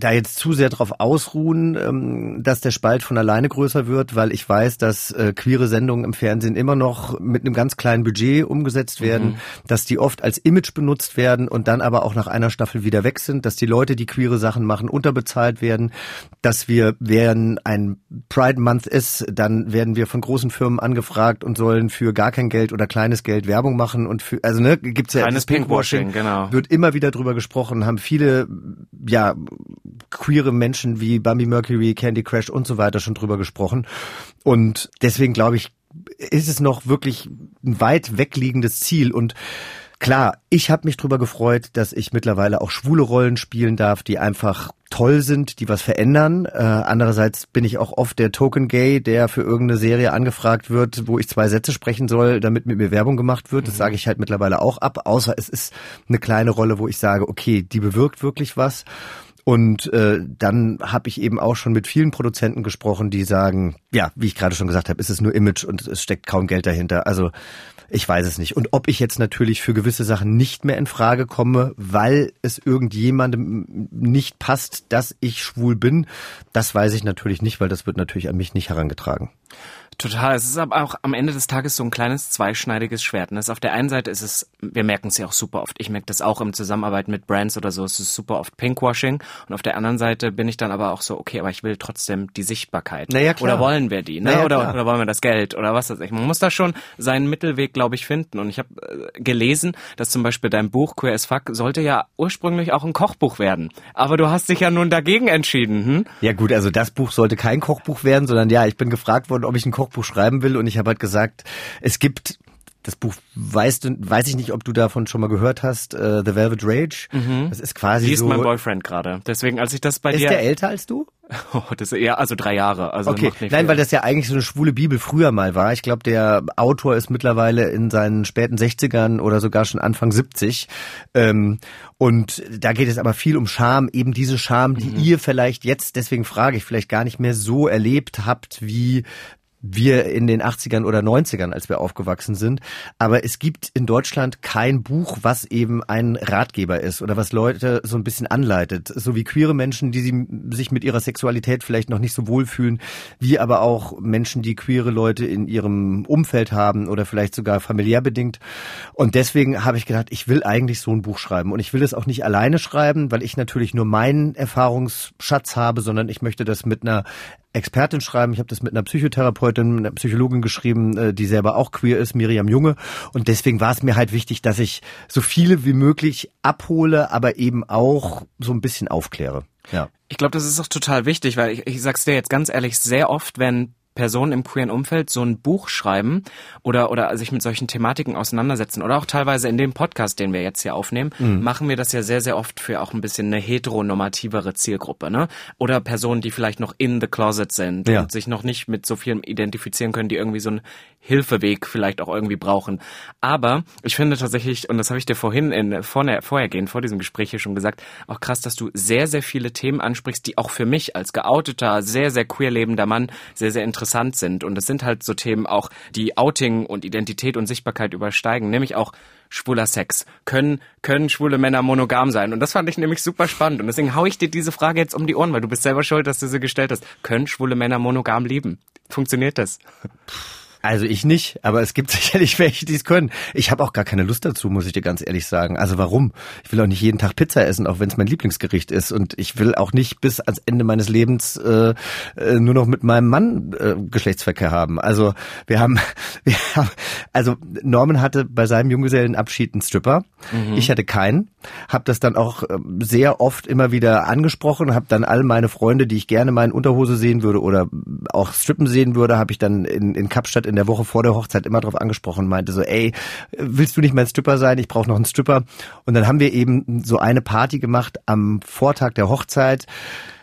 da jetzt zu sehr drauf ausruhen, ähm, dass der Spalt von alleine größer wird, weil ich weiß, dass äh, queere Sendungen im Fernsehen immer noch mit einem ganz kleinen Budget umgesetzt werden, dass die oft als Image benutzt werden und dann aber auch nach einer Staffel wieder weg sind, dass die Leute, die queere Sachen machen, unterbezahlt werden, dass wir, während ein Pride Month ist, dann werden wir von großen Firmen angefragt und sollen für gar kein Geld oder kleines Geld Werbung machen und für, also ne, gibt's ja Kleines Pinkwashing, Pinkwashing, genau. wird immer wieder drüber gesprochen, haben viele, ja, queere Menschen wie Bambi Mercury, Candy Crash und so weiter schon drüber gesprochen. Und deswegen glaube ich, ist es noch wirklich ein weit wegliegendes Ziel und Klar, ich habe mich drüber gefreut, dass ich mittlerweile auch schwule Rollen spielen darf, die einfach toll sind, die was verändern. Äh, andererseits bin ich auch oft der Token Gay, der für irgendeine Serie angefragt wird, wo ich zwei Sätze sprechen soll, damit mit mir Werbung gemacht wird. Das sage ich halt mittlerweile auch ab, außer es ist eine kleine Rolle, wo ich sage, okay, die bewirkt wirklich was. Und äh, dann habe ich eben auch schon mit vielen Produzenten gesprochen, die sagen, ja, wie ich gerade schon gesagt habe, ist es nur Image und es steckt kaum Geld dahinter. Also ich weiß es nicht. Und ob ich jetzt natürlich für gewisse Sachen nicht mehr in Frage komme, weil es irgendjemandem nicht passt, dass ich schwul bin, das weiß ich natürlich nicht, weil das wird natürlich an mich nicht herangetragen. Total. Es ist aber auch am Ende des Tages so ein kleines zweischneidiges Schwert. ne? Auf der einen Seite ist es wir merken es ja auch super oft. Ich merke das auch im Zusammenarbeit mit Brands oder so. Es ist super oft Pinkwashing. Und auf der anderen Seite bin ich dann aber auch so, okay, aber ich will trotzdem die Sichtbarkeit. Naja, klar. Oder wollen wir die? Ne? Naja, oder, oder wollen wir das Geld? Oder was weiß ich. Man muss da schon seinen Mittelweg, glaube ich, finden. Und ich habe äh, gelesen, dass zum Beispiel dein Buch Queer as Fuck sollte ja ursprünglich auch ein Kochbuch werden. Aber du hast dich ja nun dagegen entschieden. Hm? Ja gut, also das Buch sollte kein Kochbuch werden, sondern ja, ich bin gefragt worden, ob ich ein Kochbuch schreiben will und ich habe halt gesagt, es gibt das Buch weißt du, weiß ich nicht, ob du davon schon mal gehört hast, äh, The Velvet Rage. Das ist quasi Liest so. mein Boyfriend gerade. Deswegen, als ich das bei ist dir... der älter als du? Oh, das ist eher, also drei Jahre. Also Okay, nein, viel. weil das ja eigentlich so eine schwule Bibel früher mal war. Ich glaube, der Autor ist mittlerweile in seinen späten 60ern oder sogar schon Anfang 70. Ähm, und da geht es aber viel um Scham, eben diese Scham, die ihr vielleicht jetzt, deswegen frage ich, vielleicht gar nicht mehr so erlebt habt, wie wir in den 80ern oder 90ern, als wir aufgewachsen sind. Aber es gibt in Deutschland kein Buch, was eben ein Ratgeber ist oder was Leute so ein bisschen anleitet. So wie queere Menschen, die sich mit ihrer Sexualität vielleicht noch nicht so wohlfühlen, wie aber auch Menschen, die queere Leute in ihrem Umfeld haben oder vielleicht sogar familiär bedingt. Und deswegen habe ich gedacht, ich will eigentlich so ein Buch schreiben. Und ich will es auch nicht alleine schreiben, weil ich natürlich nur meinen Erfahrungsschatz habe, sondern ich möchte das mit einer Expertin schreiben. Ich habe das mit einer Psychotherapeutin, einer Psychologin geschrieben, äh, die selber auch queer ist, Miriam Junge. Und deswegen war es mir halt wichtig, dass ich so viele wie möglich abhole, aber eben auch so ein bisschen aufkläre. Ja. Ich glaube, das ist auch total wichtig, weil ich, ich sag's dir jetzt ganz ehrlich, sehr oft, wenn Personen im queeren Umfeld so ein Buch schreiben oder oder sich mit solchen Thematiken auseinandersetzen oder auch teilweise in dem Podcast, den wir jetzt hier aufnehmen, machen wir das ja sehr sehr oft für auch ein bisschen eine heteronormativere Zielgruppe, ne? Oder Personen, die vielleicht noch in the closet sind Ja. und sich noch nicht mit so vielem identifizieren können, die irgendwie so einen Hilfeweg vielleicht auch irgendwie brauchen. Aber ich finde tatsächlich und das habe ich dir vorhin in vorher, vorhergehend vor diesem Gespräch hier schon gesagt, auch krass, dass du sehr sehr viele Themen ansprichst, die auch für mich als geouteter, sehr sehr queer lebender Mann sehr sehr interessant sind und es sind halt so Themen auch, die Outing und Identität und Sichtbarkeit übersteigen, nämlich auch schwuler Sex. Können, können schwule Männer monogam sein? Und das fand ich nämlich super spannend. Und deswegen hau ich dir diese Frage jetzt um die Ohren, weil du bist selber schuld, dass du sie gestellt hast. Können schwule Männer monogam lieben? Funktioniert das? Also ich nicht, aber es gibt sicherlich welche, die es können. Ich habe auch gar keine Lust dazu, muss ich dir ganz ehrlich sagen. Also warum? Ich will auch nicht jeden Tag Pizza essen, auch wenn es mein Lieblingsgericht ist. Und ich will auch nicht bis ans Ende meines Lebens äh, äh, nur noch mit meinem Mann äh, Geschlechtsverkehr haben. Also wir haben, wir haben, also Norman hatte bei seinem Junggesellenabschied einen Stripper. Ich hatte keinen. Habe das dann auch äh, sehr oft immer wieder angesprochen. Habe dann all meine Freunde, die ich gerne mal in Unterhose sehen würde oder auch strippen sehen würde, habe ich dann in, in Kapstadt in der Woche vor der Hochzeit immer drauf angesprochen und meinte so, ey, willst du nicht mein Stripper sein? Ich brauche noch einen Stripper. Und dann haben wir eben so eine Party gemacht am Vortag der Hochzeit.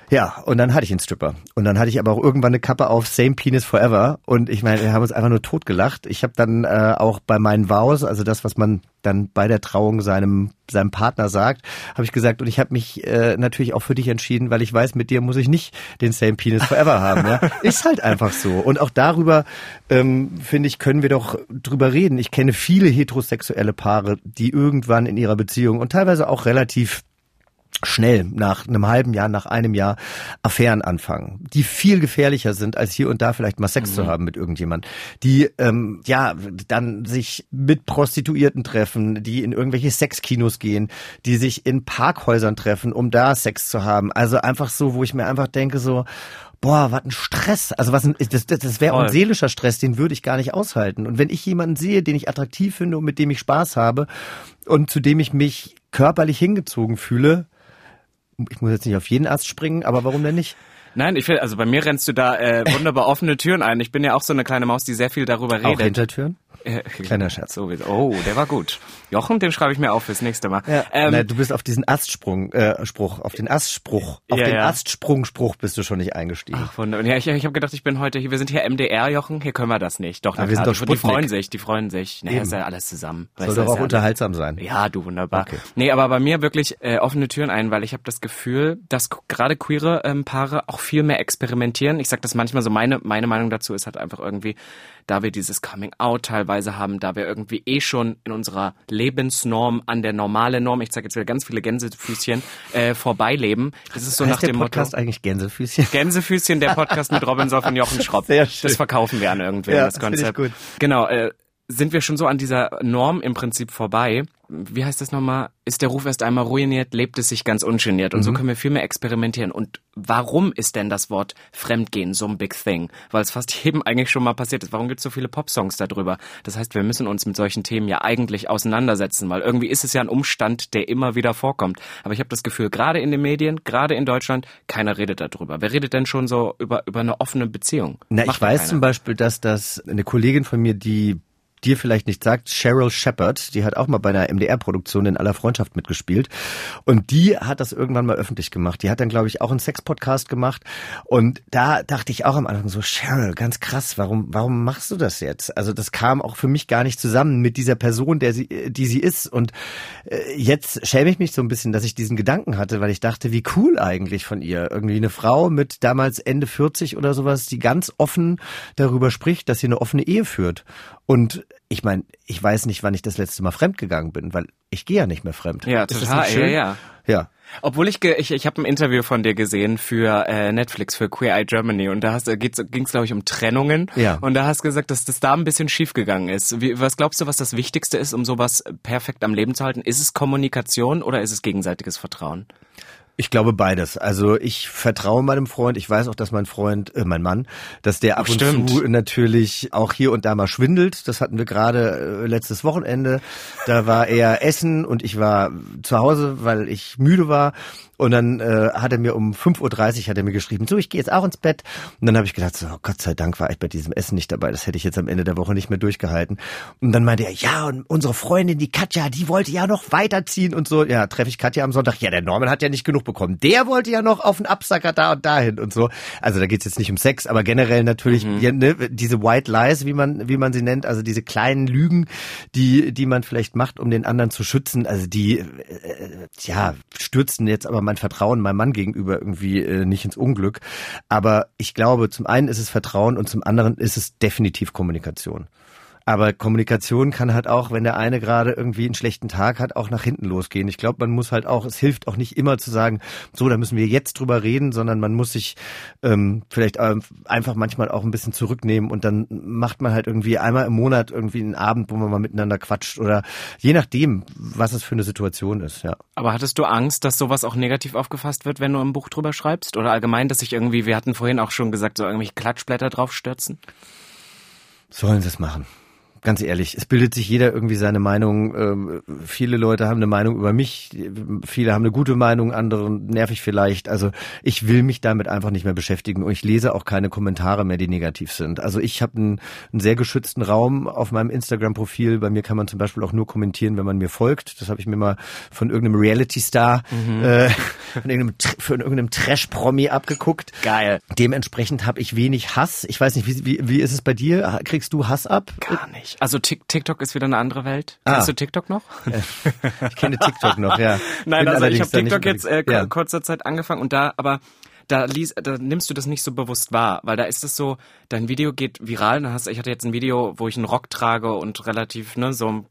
Ja, und dann hatte ich einen Stripper. Und dann hatte ich aber auch irgendwann eine Kappe auf Same Penis Forever. Und ich meine, wir haben uns einfach nur totgelacht. Ich habe dann äh, auch bei meinen Vows, also das, was man dann bei der Trauung seinem seinem Partner sagt, habe ich gesagt, und ich habe mich äh, natürlich auch für dich entschieden, weil ich weiß, mit dir muss ich nicht den Same Penis Forever haben. Ja? Ist halt einfach so. Und auch darüber, ähm, finde ich, können wir doch drüber reden. Ich kenne viele heterosexuelle Paare, die irgendwann in ihrer Beziehung und teilweise auch relativ schnell nach einem halben Jahr, nach einem Jahr Affären anfangen, die viel gefährlicher sind, als hier und da vielleicht mal Sex zu haben mit irgendjemand, die ähm, ja dann sich mit Prostituierten treffen, die in irgendwelche Sexkinos gehen, die sich in Parkhäusern treffen, um da Sex zu haben. Also einfach so, wo ich mir einfach denke so, boah, was ein Stress. Also was ein, das, das, das wäre ein seelischer Stress, den würde ich gar nicht aushalten. Und wenn ich jemanden sehe, den ich attraktiv finde und mit dem ich Spaß habe und zu dem ich mich körperlich hingezogen fühle, ich muss jetzt nicht auf jeden Ast springen, aber warum denn nicht? Nein, ich finde, also bei mir rennst du da äh, wunderbar offene Türen ein. Ich bin ja auch so eine kleine Maus, die sehr viel darüber Auch redet. Hintertüren? Äh, Kleiner Scherz. Sowieso. Oh, der war gut. Jochen, den schreibe ich mir auf fürs nächste Mal. Ja. Ähm, Na, du bist auf diesen Astsprung, äh, Spruch, auf den Astspruch, auf Ja, den ja. Astsprung-Spruch bist du schon nicht eingestiegen. Ach, wunderbar. Ja, ich, ich habe gedacht, ich bin heute hier. Wir sind hier MDR, Jochen. Hier können wir das nicht. Doch, na Aber wir sind doch die, freuen sich, die freuen sich. Naja, ist ja alles zusammen. Soll Weißt doch auch unterhaltsam sein. Ja, du wunderbar. Okay. Nee, aber bei mir wirklich äh, offene Türen ein, weil ich habe das Gefühl, dass gerade queere ähm, Paare auch viel mehr experimentieren. Ich sag das manchmal so, meine, meine Meinung dazu ist halt einfach irgendwie, da wir dieses Coming Out teilweise haben, da wir irgendwie eh schon in unserer Lebensnorm an der normale Norm, ich zeige jetzt wieder ganz viele Gänsefüßchen, äh, vorbeileben. Das ist so heißt nach der dem Podcast Motto. eigentlich Gänsefüßchen? Gänsefüßchen, der Podcast mit Robin Soff und Jochen Schropp. Sehr schön. Das verkaufen wir an irgendwen, Ja, das das finde ich Konzept. gut. Genau, äh, sind wir schon so an dieser Norm im Prinzip vorbei. Wie heißt das nochmal? Ist der Ruf erst einmal ruiniert, lebt es sich ganz ungeniert. Und mhm. so können wir viel mehr experimentieren. Und warum ist denn das Wort Fremdgehen so ein Big Thing? Weil es fast jedem eigentlich schon mal passiert ist. Warum gibt es so viele Popsongs darüber? Das heißt, wir müssen uns mit solchen Themen ja eigentlich auseinandersetzen, weil irgendwie ist es ja ein Umstand, der immer wieder vorkommt. Aber ich habe das Gefühl, gerade in den Medien, gerade in Deutschland, keiner redet darüber. Wer redet denn schon so über, über eine offene Beziehung? Na, ich weiß keiner. zum Beispiel, dass das eine Kollegin von mir, die dir vielleicht nicht sagt, Cheryl Shepard, die hat auch mal bei einer MDR-Produktion in aller Freundschaft mitgespielt. Und die hat das irgendwann mal öffentlich gemacht. Die hat dann, glaube ich, auch einen Sex-Podcast gemacht. Und da dachte ich auch am Anfang so, Cheryl, ganz krass, warum, warum machst du das jetzt? Also das kam auch für mich gar nicht zusammen mit dieser Person, der sie, die sie ist. Und äh, jetzt schäme ich mich so ein bisschen, dass ich diesen Gedanken hatte, weil ich dachte, wie cool eigentlich von ihr. Irgendwie eine Frau mit damals Ende 40 oder sowas, die ganz offen darüber spricht, dass sie eine offene Ehe führt. Und ich meine, ich weiß nicht, wann ich das letzte Mal fremd gegangen bin, weil ich gehe ja nicht mehr fremd. Ja, total. Ja, ja. Ja. Obwohl ich ich, ich habe ein Interview von dir gesehen für äh, Netflix für Queer Eye Germany und da hast ging es glaube ich um Trennungen ja. und da hast du gesagt, dass das da ein bisschen schief gegangen ist. Wie, was glaubst du, was das Wichtigste ist, um sowas perfekt am Leben zu halten? Ist es Kommunikation oder ist es gegenseitiges Vertrauen? Ich glaube beides. Also ich vertraue meinem Freund. Ich weiß auch, dass mein Freund, äh, mein Mann, dass der ab Stimmt. und zu natürlich auch hier und da mal schwindelt. Das hatten wir gerade äh, letztes Wochenende. Da war er essen und ich war zu Hause, weil ich müde war. Und dann äh, hat er mir um 5.30 Uhr hat er mir geschrieben, so, ich gehe jetzt auch ins Bett. Und dann habe ich gedacht, so, Gott sei Dank war ich bei diesem Essen nicht dabei. Das hätte ich jetzt am Ende der Woche nicht mehr durchgehalten. Und dann meinte er, ja, und unsere Freundin, die Katja, die wollte ja noch weiterziehen und so. Ja, treffe ich Katja am Sonntag. Ja, der Norman hat ja nicht genug bekommen. Der wollte ja noch auf den Absacker da und dahin und so. Also da geht's jetzt nicht um Sex, aber generell natürlich Mhm. ja, ne, diese White Lies, wie man, wie man sie nennt, also diese kleinen Lügen, die, die man vielleicht macht, um den anderen zu schützen. Also die, äh, ja, stürzen jetzt aber mein Vertrauen meinem Mann gegenüber irgendwie äh, nicht ins Unglück. Aber ich glaube, zum einen ist es Vertrauen und zum anderen ist es definitiv Kommunikation. Aber Kommunikation kann halt auch, wenn der eine gerade irgendwie einen schlechten Tag hat, auch nach hinten losgehen. Ich glaube, man muss halt auch, es hilft auch nicht immer zu sagen, so, da müssen wir jetzt drüber reden, sondern man muss sich ähm, vielleicht ähm, einfach manchmal auch ein bisschen zurücknehmen und dann macht man halt irgendwie einmal im Monat irgendwie einen Abend, wo man mal miteinander quatscht oder je nachdem, was es für eine Situation ist, ja. Aber hattest du Angst, dass sowas auch negativ aufgefasst wird, wenn du im Buch drüber schreibst? Oder allgemein, dass sich irgendwie, wir hatten vorhin auch schon gesagt, so irgendwelche Klatschblätter draufstürzen? Sollen sie es machen? Ganz ehrlich, es bildet sich jeder irgendwie seine Meinung. Ähm, viele Leute haben eine Meinung über mich, viele haben eine gute Meinung, andere nervig vielleicht. Also ich will mich damit einfach nicht mehr beschäftigen und ich lese auch keine Kommentare mehr, die negativ sind. Also ich habe einen, einen sehr geschützten Raum auf meinem Instagram-Profil. Bei mir kann man zum Beispiel auch nur kommentieren, wenn man mir folgt. Das habe ich mir mal von irgendeinem Reality-Star, äh, von irgendeinem, von irgendeinem Trash-Promi abgeguckt. Geil. Dementsprechend habe ich wenig Hass. Ich weiß nicht, wie, wie, wie ist es bei dir? Kriegst du Hass ab? Gar nicht. Also Tik- TikTok ist wieder eine andere Welt. Ah. Kennst du TikTok noch? Ich kenne TikTok noch, ja. Nein, Bin also ich habe TikTok jetzt äh, ja. kurzer Zeit angefangen und da, aber da, lies, da nimmst du das nicht so bewusst wahr, weil da ist es so, dein Video geht viral. Dann hast, ich hatte jetzt ein Video, wo ich einen Rock trage und relativ ne, so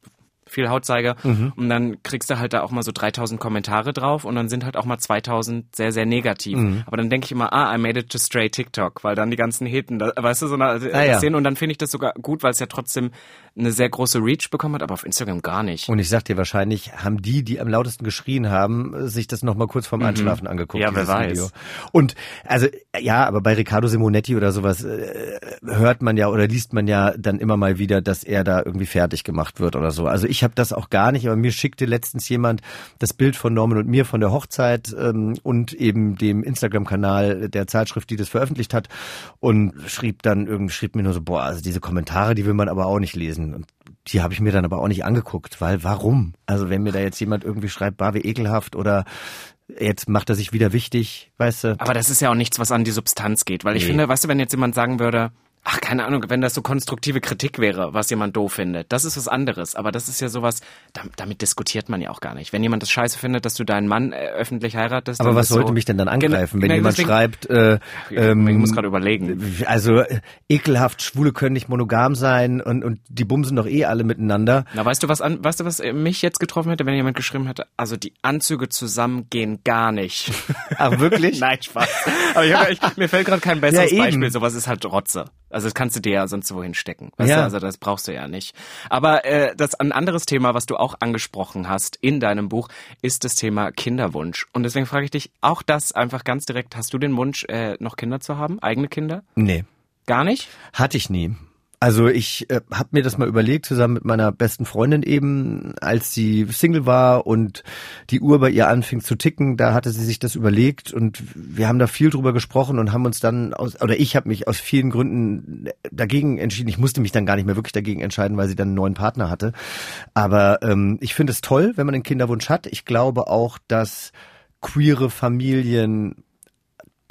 viel Haut zeige Mhm. und dann kriegst du halt da auch mal so 3000 Kommentare drauf und dann sind halt auch mal 2000 sehr, sehr negativ. Mhm. Aber dann denke ich immer, ah, I made it to straight TikTok, weil dann die ganzen Heten, da, weißt du, so eine Ah, ja. sehen und dann finde ich das sogar gut, weil es ja trotzdem eine sehr große Reach bekommen hat, aber auf Instagram gar nicht. Und ich sag dir, wahrscheinlich haben die, die am lautesten geschrien haben, sich das nochmal kurz vorm Einschlafen angeguckt. Mhm. Ja, wer weiß. Video. Und also ja, aber bei Riccardo Simonetti oder sowas äh, hört man ja oder liest man ja dann immer mal wieder, dass er da irgendwie fertig gemacht wird oder so. Also ich habe das auch gar nicht, aber mir schickte letztens jemand das Bild von Norman und mir von der Hochzeit ähm, und eben dem Instagram-Kanal der Zeitschrift, die das veröffentlicht hat und schrieb dann irgendwie schrieb mir nur so, boah, also diese Kommentare, die will man aber auch nicht lesen. Und die habe ich mir dann aber auch nicht angeguckt, weil warum? Also wenn mir da jetzt jemand irgendwie schreibt, war wie ekelhaft oder jetzt macht er sich wieder wichtig, weißt du? Aber das ist ja auch nichts, was an die Substanz geht, weil ich Nee. finde, weißt du, wenn jetzt jemand sagen würde, ach, keine Ahnung, wenn das so konstruktive Kritik wäre, was jemand doof findet, das ist was anderes. Aber das ist ja sowas, damit, damit diskutiert man ja auch gar nicht. Wenn jemand das scheiße findet, dass du deinen Mann äh, öffentlich heiratest, Aber was sollte so, mich denn dann angreifen, wenn jemand deswegen- schreibt, äh, ich ähm, muss gerade überlegen. also äh, ekelhaft, Schwule können nicht monogam sein und, und die bumsen doch eh alle miteinander. Na, weißt du, was an, weißt du, was mich jetzt getroffen hätte, wenn jemand geschrieben hätte, also die Anzüge zusammen gehen gar nicht. Ach wirklich? Nein, Spaß. Aber ich hab, ich, mir fällt gerade kein besseres Ja. Beispiel. Sowas ist halt Rotze. Also das kannst du dir ja sonst wohin stecken. Weißt Ja. du? Also das brauchst du ja nicht. Aber äh, das ein anderes Thema, was du auch angesprochen hast in deinem Buch, ist das Thema Kinderwunsch. Und deswegen frage ich dich auch das einfach ganz direkt. Hast du den Wunsch, äh, noch Kinder zu haben? Eigene Kinder? Nee, Gar nicht? hatte ich nie. Also ich äh, habe mir das mal überlegt, zusammen mit meiner besten Freundin eben, als sie Single war und die Uhr bei ihr anfing zu ticken, da hatte sie sich das überlegt und wir haben da viel drüber gesprochen und haben uns dann aus, oder ich habe mich aus vielen Gründen dagegen entschieden. Ich musste mich dann gar nicht mehr wirklich dagegen entscheiden, weil sie dann einen neuen Partner hatte. Aber ähm, ich finde es toll, wenn man einen Kinderwunsch hat. Ich glaube auch, dass queere Familien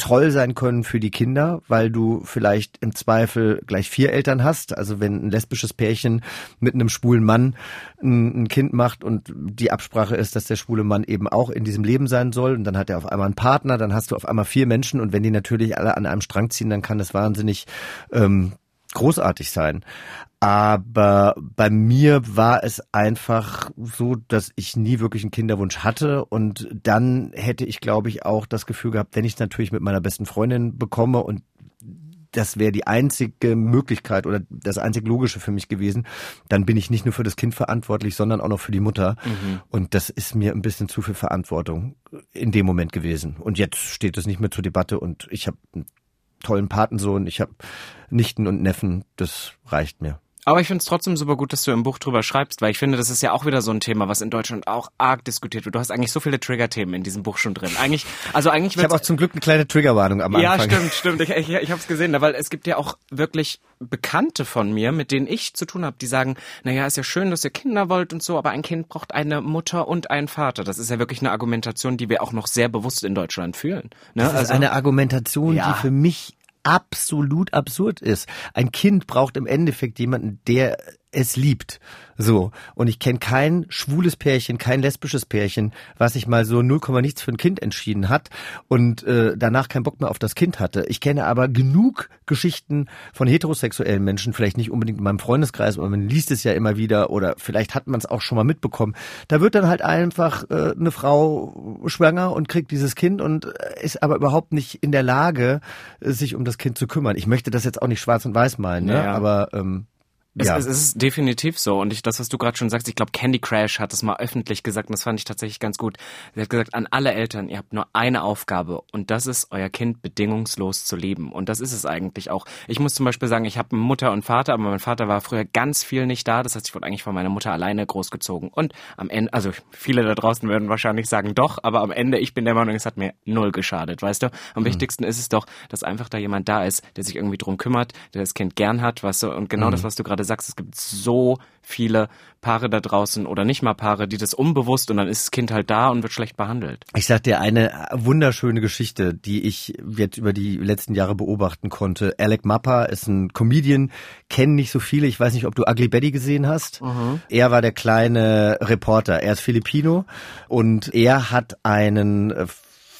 toll sein können für die Kinder, weil du vielleicht im Zweifel gleich vier Eltern hast. Also wenn ein lesbisches Pärchen mit einem schwulen Mann ein, ein Kind macht und die Absprache ist, dass der schwule Mann eben auch in diesem Leben sein soll und dann hat er auf einmal einen Partner, dann hast du auf einmal vier Menschen und wenn die natürlich alle an einem Strang ziehen, dann kann das wahnsinnig ähm, großartig sein. Aber bei mir war es einfach so, dass ich nie wirklich einen Kinderwunsch hatte und dann hätte ich, glaube ich, auch das Gefühl gehabt, wenn ich es natürlich mit meiner besten Freundin bekomme und das wäre die einzige Möglichkeit oder das einzig Logische für mich gewesen, dann bin ich nicht nur für das Kind verantwortlich, sondern auch noch für die Mutter. Und das ist mir ein bisschen zu viel Verantwortung in dem Moment gewesen. Und jetzt steht es nicht mehr zur Debatte und ich habe einen tollen Patensohn, ich habe Nichten und Neffen, das reicht mir. Aber ich finde es trotzdem super gut, dass du im Buch drüber schreibst, weil ich finde, das ist ja auch wieder so ein Thema, was in Deutschland auch arg diskutiert wird. Du hast eigentlich so viele Trigger-Themen in diesem Buch schon drin. Eigentlich, also eigentlich Ich habe auch zum Glück eine kleine Triggerwarnung am Ja, Anfang. stimmt, stimmt. Ich, ich, ich habe es gesehen, weil es gibt ja auch wirklich Bekannte von mir, mit denen ich zu tun habe, die sagen, naja, ist ja schön, dass ihr Kinder wollt und so, aber ein Kind braucht eine Mutter und einen Vater. Das ist ja wirklich eine Argumentation, die wir auch noch sehr bewusst in Deutschland führen. Ne? Das ist eine Argumentation, Ja. die für mich absolut absurd ist. Ein Kind braucht im Endeffekt jemanden, der es liebt. So. Und ich kenne kein schwules Pärchen, kein lesbisches Pärchen, was sich mal so 0, nichts für ein Kind entschieden hat und äh, danach keinen Bock mehr auf das Kind hatte. Ich kenne aber genug Geschichten von heterosexuellen Menschen, vielleicht nicht unbedingt in meinem Freundeskreis, aber man liest es ja immer wieder oder vielleicht hat man es auch schon mal mitbekommen. Da wird dann halt einfach äh, eine Frau schwanger und kriegt dieses Kind und äh, ist aber überhaupt nicht in der Lage, sich um das Kind zu kümmern. Ich möchte das jetzt auch nicht schwarz und weiß malen, ne? Ja. aber ähm, Es, ja. es ist definitiv so. Und ich, das, was du gerade schon sagst, ich glaube, Candy Crash hat das mal öffentlich gesagt und das fand ich tatsächlich ganz gut. Sie hat gesagt, an alle Eltern, ihr habt nur eine Aufgabe und das ist, euer Kind bedingungslos zu lieben. Und das ist es eigentlich auch. Ich muss zum Beispiel sagen, ich habe Mutter und Vater, aber mein Vater war früher ganz viel nicht da. Das heißt, ich wurde eigentlich von meiner Mutter alleine großgezogen. Und am Ende, also viele da draußen würden wahrscheinlich sagen, doch, aber am Ende, ich bin der Meinung, es hat mir null geschadet, weißt du? Am wichtigsten ist es doch, dass einfach da jemand da ist, der sich irgendwie drum kümmert, der das Kind gern hat, weißt du? Und genau das, was du gerade sagst, es gibt so viele Paare da draußen oder nicht mal Paare, die das unbewusst und dann ist das Kind halt da und wird schlecht behandelt. Ich sag dir eine wunderschöne Geschichte, die ich jetzt über die letzten Jahre beobachten konnte. Alec Mappa ist ein Comedian, kennen nicht so viele. Ich weiß nicht, ob du Ugly Betty gesehen hast. Er war der kleine Reporter. Er ist Filipino und er hat einen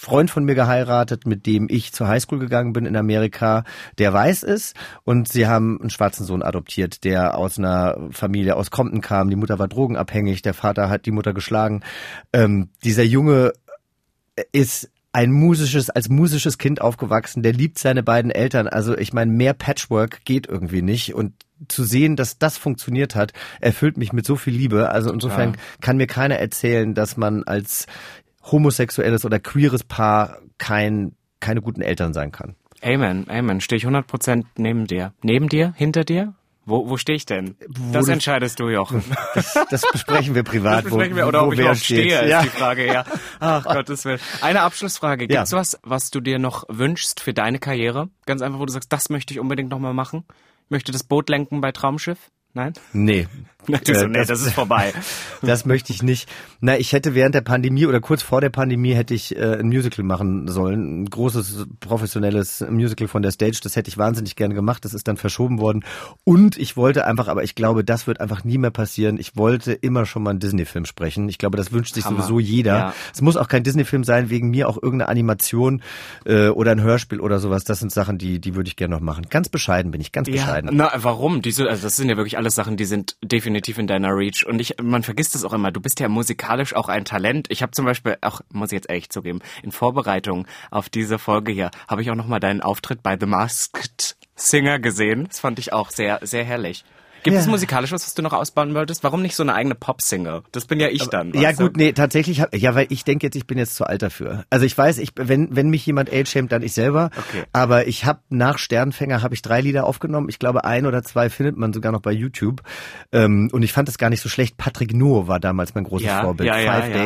Freund von mir geheiratet, mit dem ich zur Highschool gegangen bin in Amerika, der weiß ist und sie haben einen schwarzen Sohn adoptiert, der aus einer Familie aus Compton kam. Die Mutter war drogenabhängig, der Vater hat die Mutter geschlagen. Ähm, dieser Junge ist ein musisches, als musisches Kind aufgewachsen, der liebt seine beiden Eltern. Also ich meine, mehr Patchwork geht irgendwie nicht. Und zu sehen, dass das funktioniert hat, erfüllt mich mit so viel Liebe. Also insofern Ja. kann mir keiner erzählen, dass man als homosexuelles oder queeres Paar kein, keine guten Eltern sein kann. Amen, Amen. Stehe ich 100% neben dir. Neben dir? Hinter dir? Wo, wo stehe ich denn? das du- entscheidest du, Jochen. Das, das besprechen wir privat. Das besprechen wir, wo, oder wo ob ich überhaupt stehe, Ja. ist die Frage, ja. Ach Gottes Willen. Eine Abschlussfrage. Gibt's Ja. was, was du dir noch wünschst für deine Karriere? Ganz einfach, wo du sagst, das möchte ich unbedingt nochmal machen? Ich möchte das Boot lenken bei Traumschiff? Nein? Nee. Natürlich so, Äh, nee, das, ist vorbei. Das möchte ich nicht. Na, ich hätte während der Pandemie oder kurz vor der Pandemie hätte ich äh, ein Musical machen sollen. Ein großes, professionelles Musical von der Stage. Das hätte ich wahnsinnig gerne gemacht. Das ist dann verschoben worden. Und ich wollte einfach, aber ich glaube, das wird einfach nie mehr passieren. Ich wollte immer schon mal einen Disney-Film sprechen. Ich glaube, das wünscht sich Hammer. sowieso jeder. Ja. Es muss auch kein Disney-Film sein, wegen mir auch irgendeine Animation äh, oder ein Hörspiel oder sowas. Das sind Sachen, die, die würde ich gerne noch machen. Ganz bescheiden bin ich, ganz Ja, bescheiden. na, warum? Diese, also das sind ja wirklich alles Sachen, die sind definitiv in deiner Reach. Und ich, man vergisst es auch immer. Du bist ja musikalisch auch ein Talent. Ich habe zum Beispiel auch, muss ich jetzt ehrlich zugeben, in Vorbereitung auf diese Folge hier habe ich auch noch mal deinen Auftritt bei The Masked Pop-Singer gesehen. Das fand ich auch sehr, sehr herrlich. Gibt Ja. es musikalisch was, was du noch ausbauen wolltest? Warum nicht so eine eigene Pop-Single? Das bin ja ich dann. Ja du? gut, nee, tatsächlich hab, ja, weil ich denke jetzt, ich bin jetzt zu alt dafür. Also ich weiß, ich wenn wenn mich jemand age-shamed, dann ich selber. Okay. Aber ich habe nach Sternfänger habe ich drei Lieder aufgenommen. Ich glaube, ein oder zwei findet man sogar noch bei YouTube. Ähm, und ich fand es gar nicht so schlecht. Patrick Nuhr war damals mein großes Ja, Vorbild. ja, Five ja.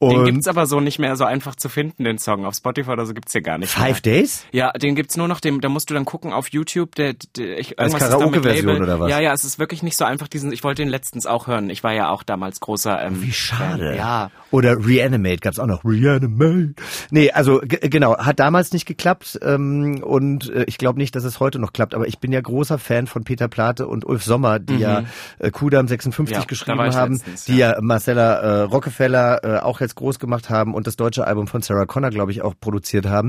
Days. Den Und gibt's aber so nicht mehr so einfach zu finden, den Song. Auf Spotify oder so gibt's hier gar nicht. Five mehr. Days? Ja, den gibt's nur noch, dem, da musst du dann gucken auf YouTube. Der, der, ich, Als Karaoke-Version oder was? Ja, ja, es ist wirklich nicht so einfach. Diesen, ich wollte den letztens auch hören. Ich war ja auch damals großer. Ähm, Wie schade. Fan. Ja. Oder Reanimate gab's auch noch. Reanimate. Nee, also genau, hat damals nicht geklappt ähm, und äh, ich glaube nicht, dass es heute noch klappt. Aber ich bin ja großer Fan von Peter Plate und Ulf Sommer, die ja äh, Kudam 56 Mhm. Ja, geschrieben haben, letztens, die ja, Marcella äh, Rockefeller äh, auch jetzt groß gemacht haben und das deutsche Album von Sarah Connor, glaube ich, auch produziert haben.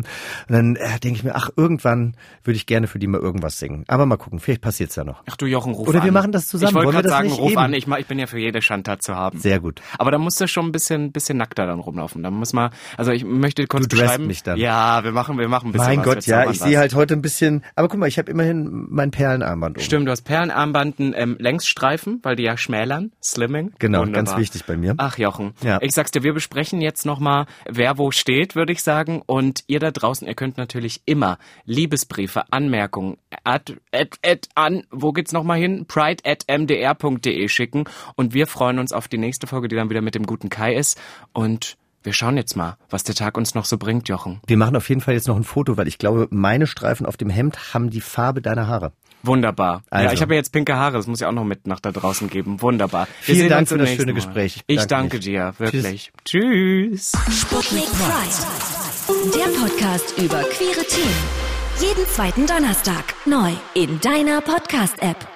Und dann äh, denke ich mir, ach, irgendwann würde ich gerne für die mal irgendwas singen. Aber mal gucken, vielleicht passiert's ja noch. Ach du Jochen, ruf Oder an. wir machen das zusammen. Ich wollte gerade sagen, ruf eben? an. Ich, mach, ich bin ja für jede Schandtat zu haben. Sehr gut. Aber da musst du schon ein bisschen, bisschen nackter dann rumlaufen. Da muss man, also ich möchte kurz Du beschreiben. mich dann. Ja, wir machen, wir machen ein bisschen Mein was. Gott, ja, ich sehe halt heute ein bisschen, aber guck mal, ich habe immerhin mein Perlenarmband um. Stimmt, du hast Perlenarmbanden, ähm, Längsstreifen, weil die ja schmälern, Slimming. Genau, Wunderbar. ganz wichtig bei mir. Ach Jochen, Ja. ich sag's dir, wir besprechen jetzt nochmal, wer wo steht, würde ich sagen. Und ihr da draußen, ihr könnt natürlich immer Liebesbriefe, Anmerkungen, at, at, at, an, wo geht's nochmal hin? pride at mdr.de schicken. Und wir freuen uns auf die nächste Folge, die dann wieder mit dem guten Kai ist. Und wir schauen jetzt mal, was der Tag uns noch so bringt, Jochen. Wir machen auf jeden Fall jetzt noch ein Foto, weil ich glaube, meine Streifen auf dem Hemd haben die Farbe deiner Haare. Wunderbar. Ja, Also. ich habe ja jetzt pinke Haare, das muss ich auch noch mit nach da draußen geben. Wunderbar. Wir Vielen Dank für das schöne Mal. Gespräch. Ich Ich danke danke mich. dir, wirklich. Tschüss. Sputnik Pride. Der Podcast über queere Themen. Jeden zweiten Donnerstag neu in deiner Podcast-App.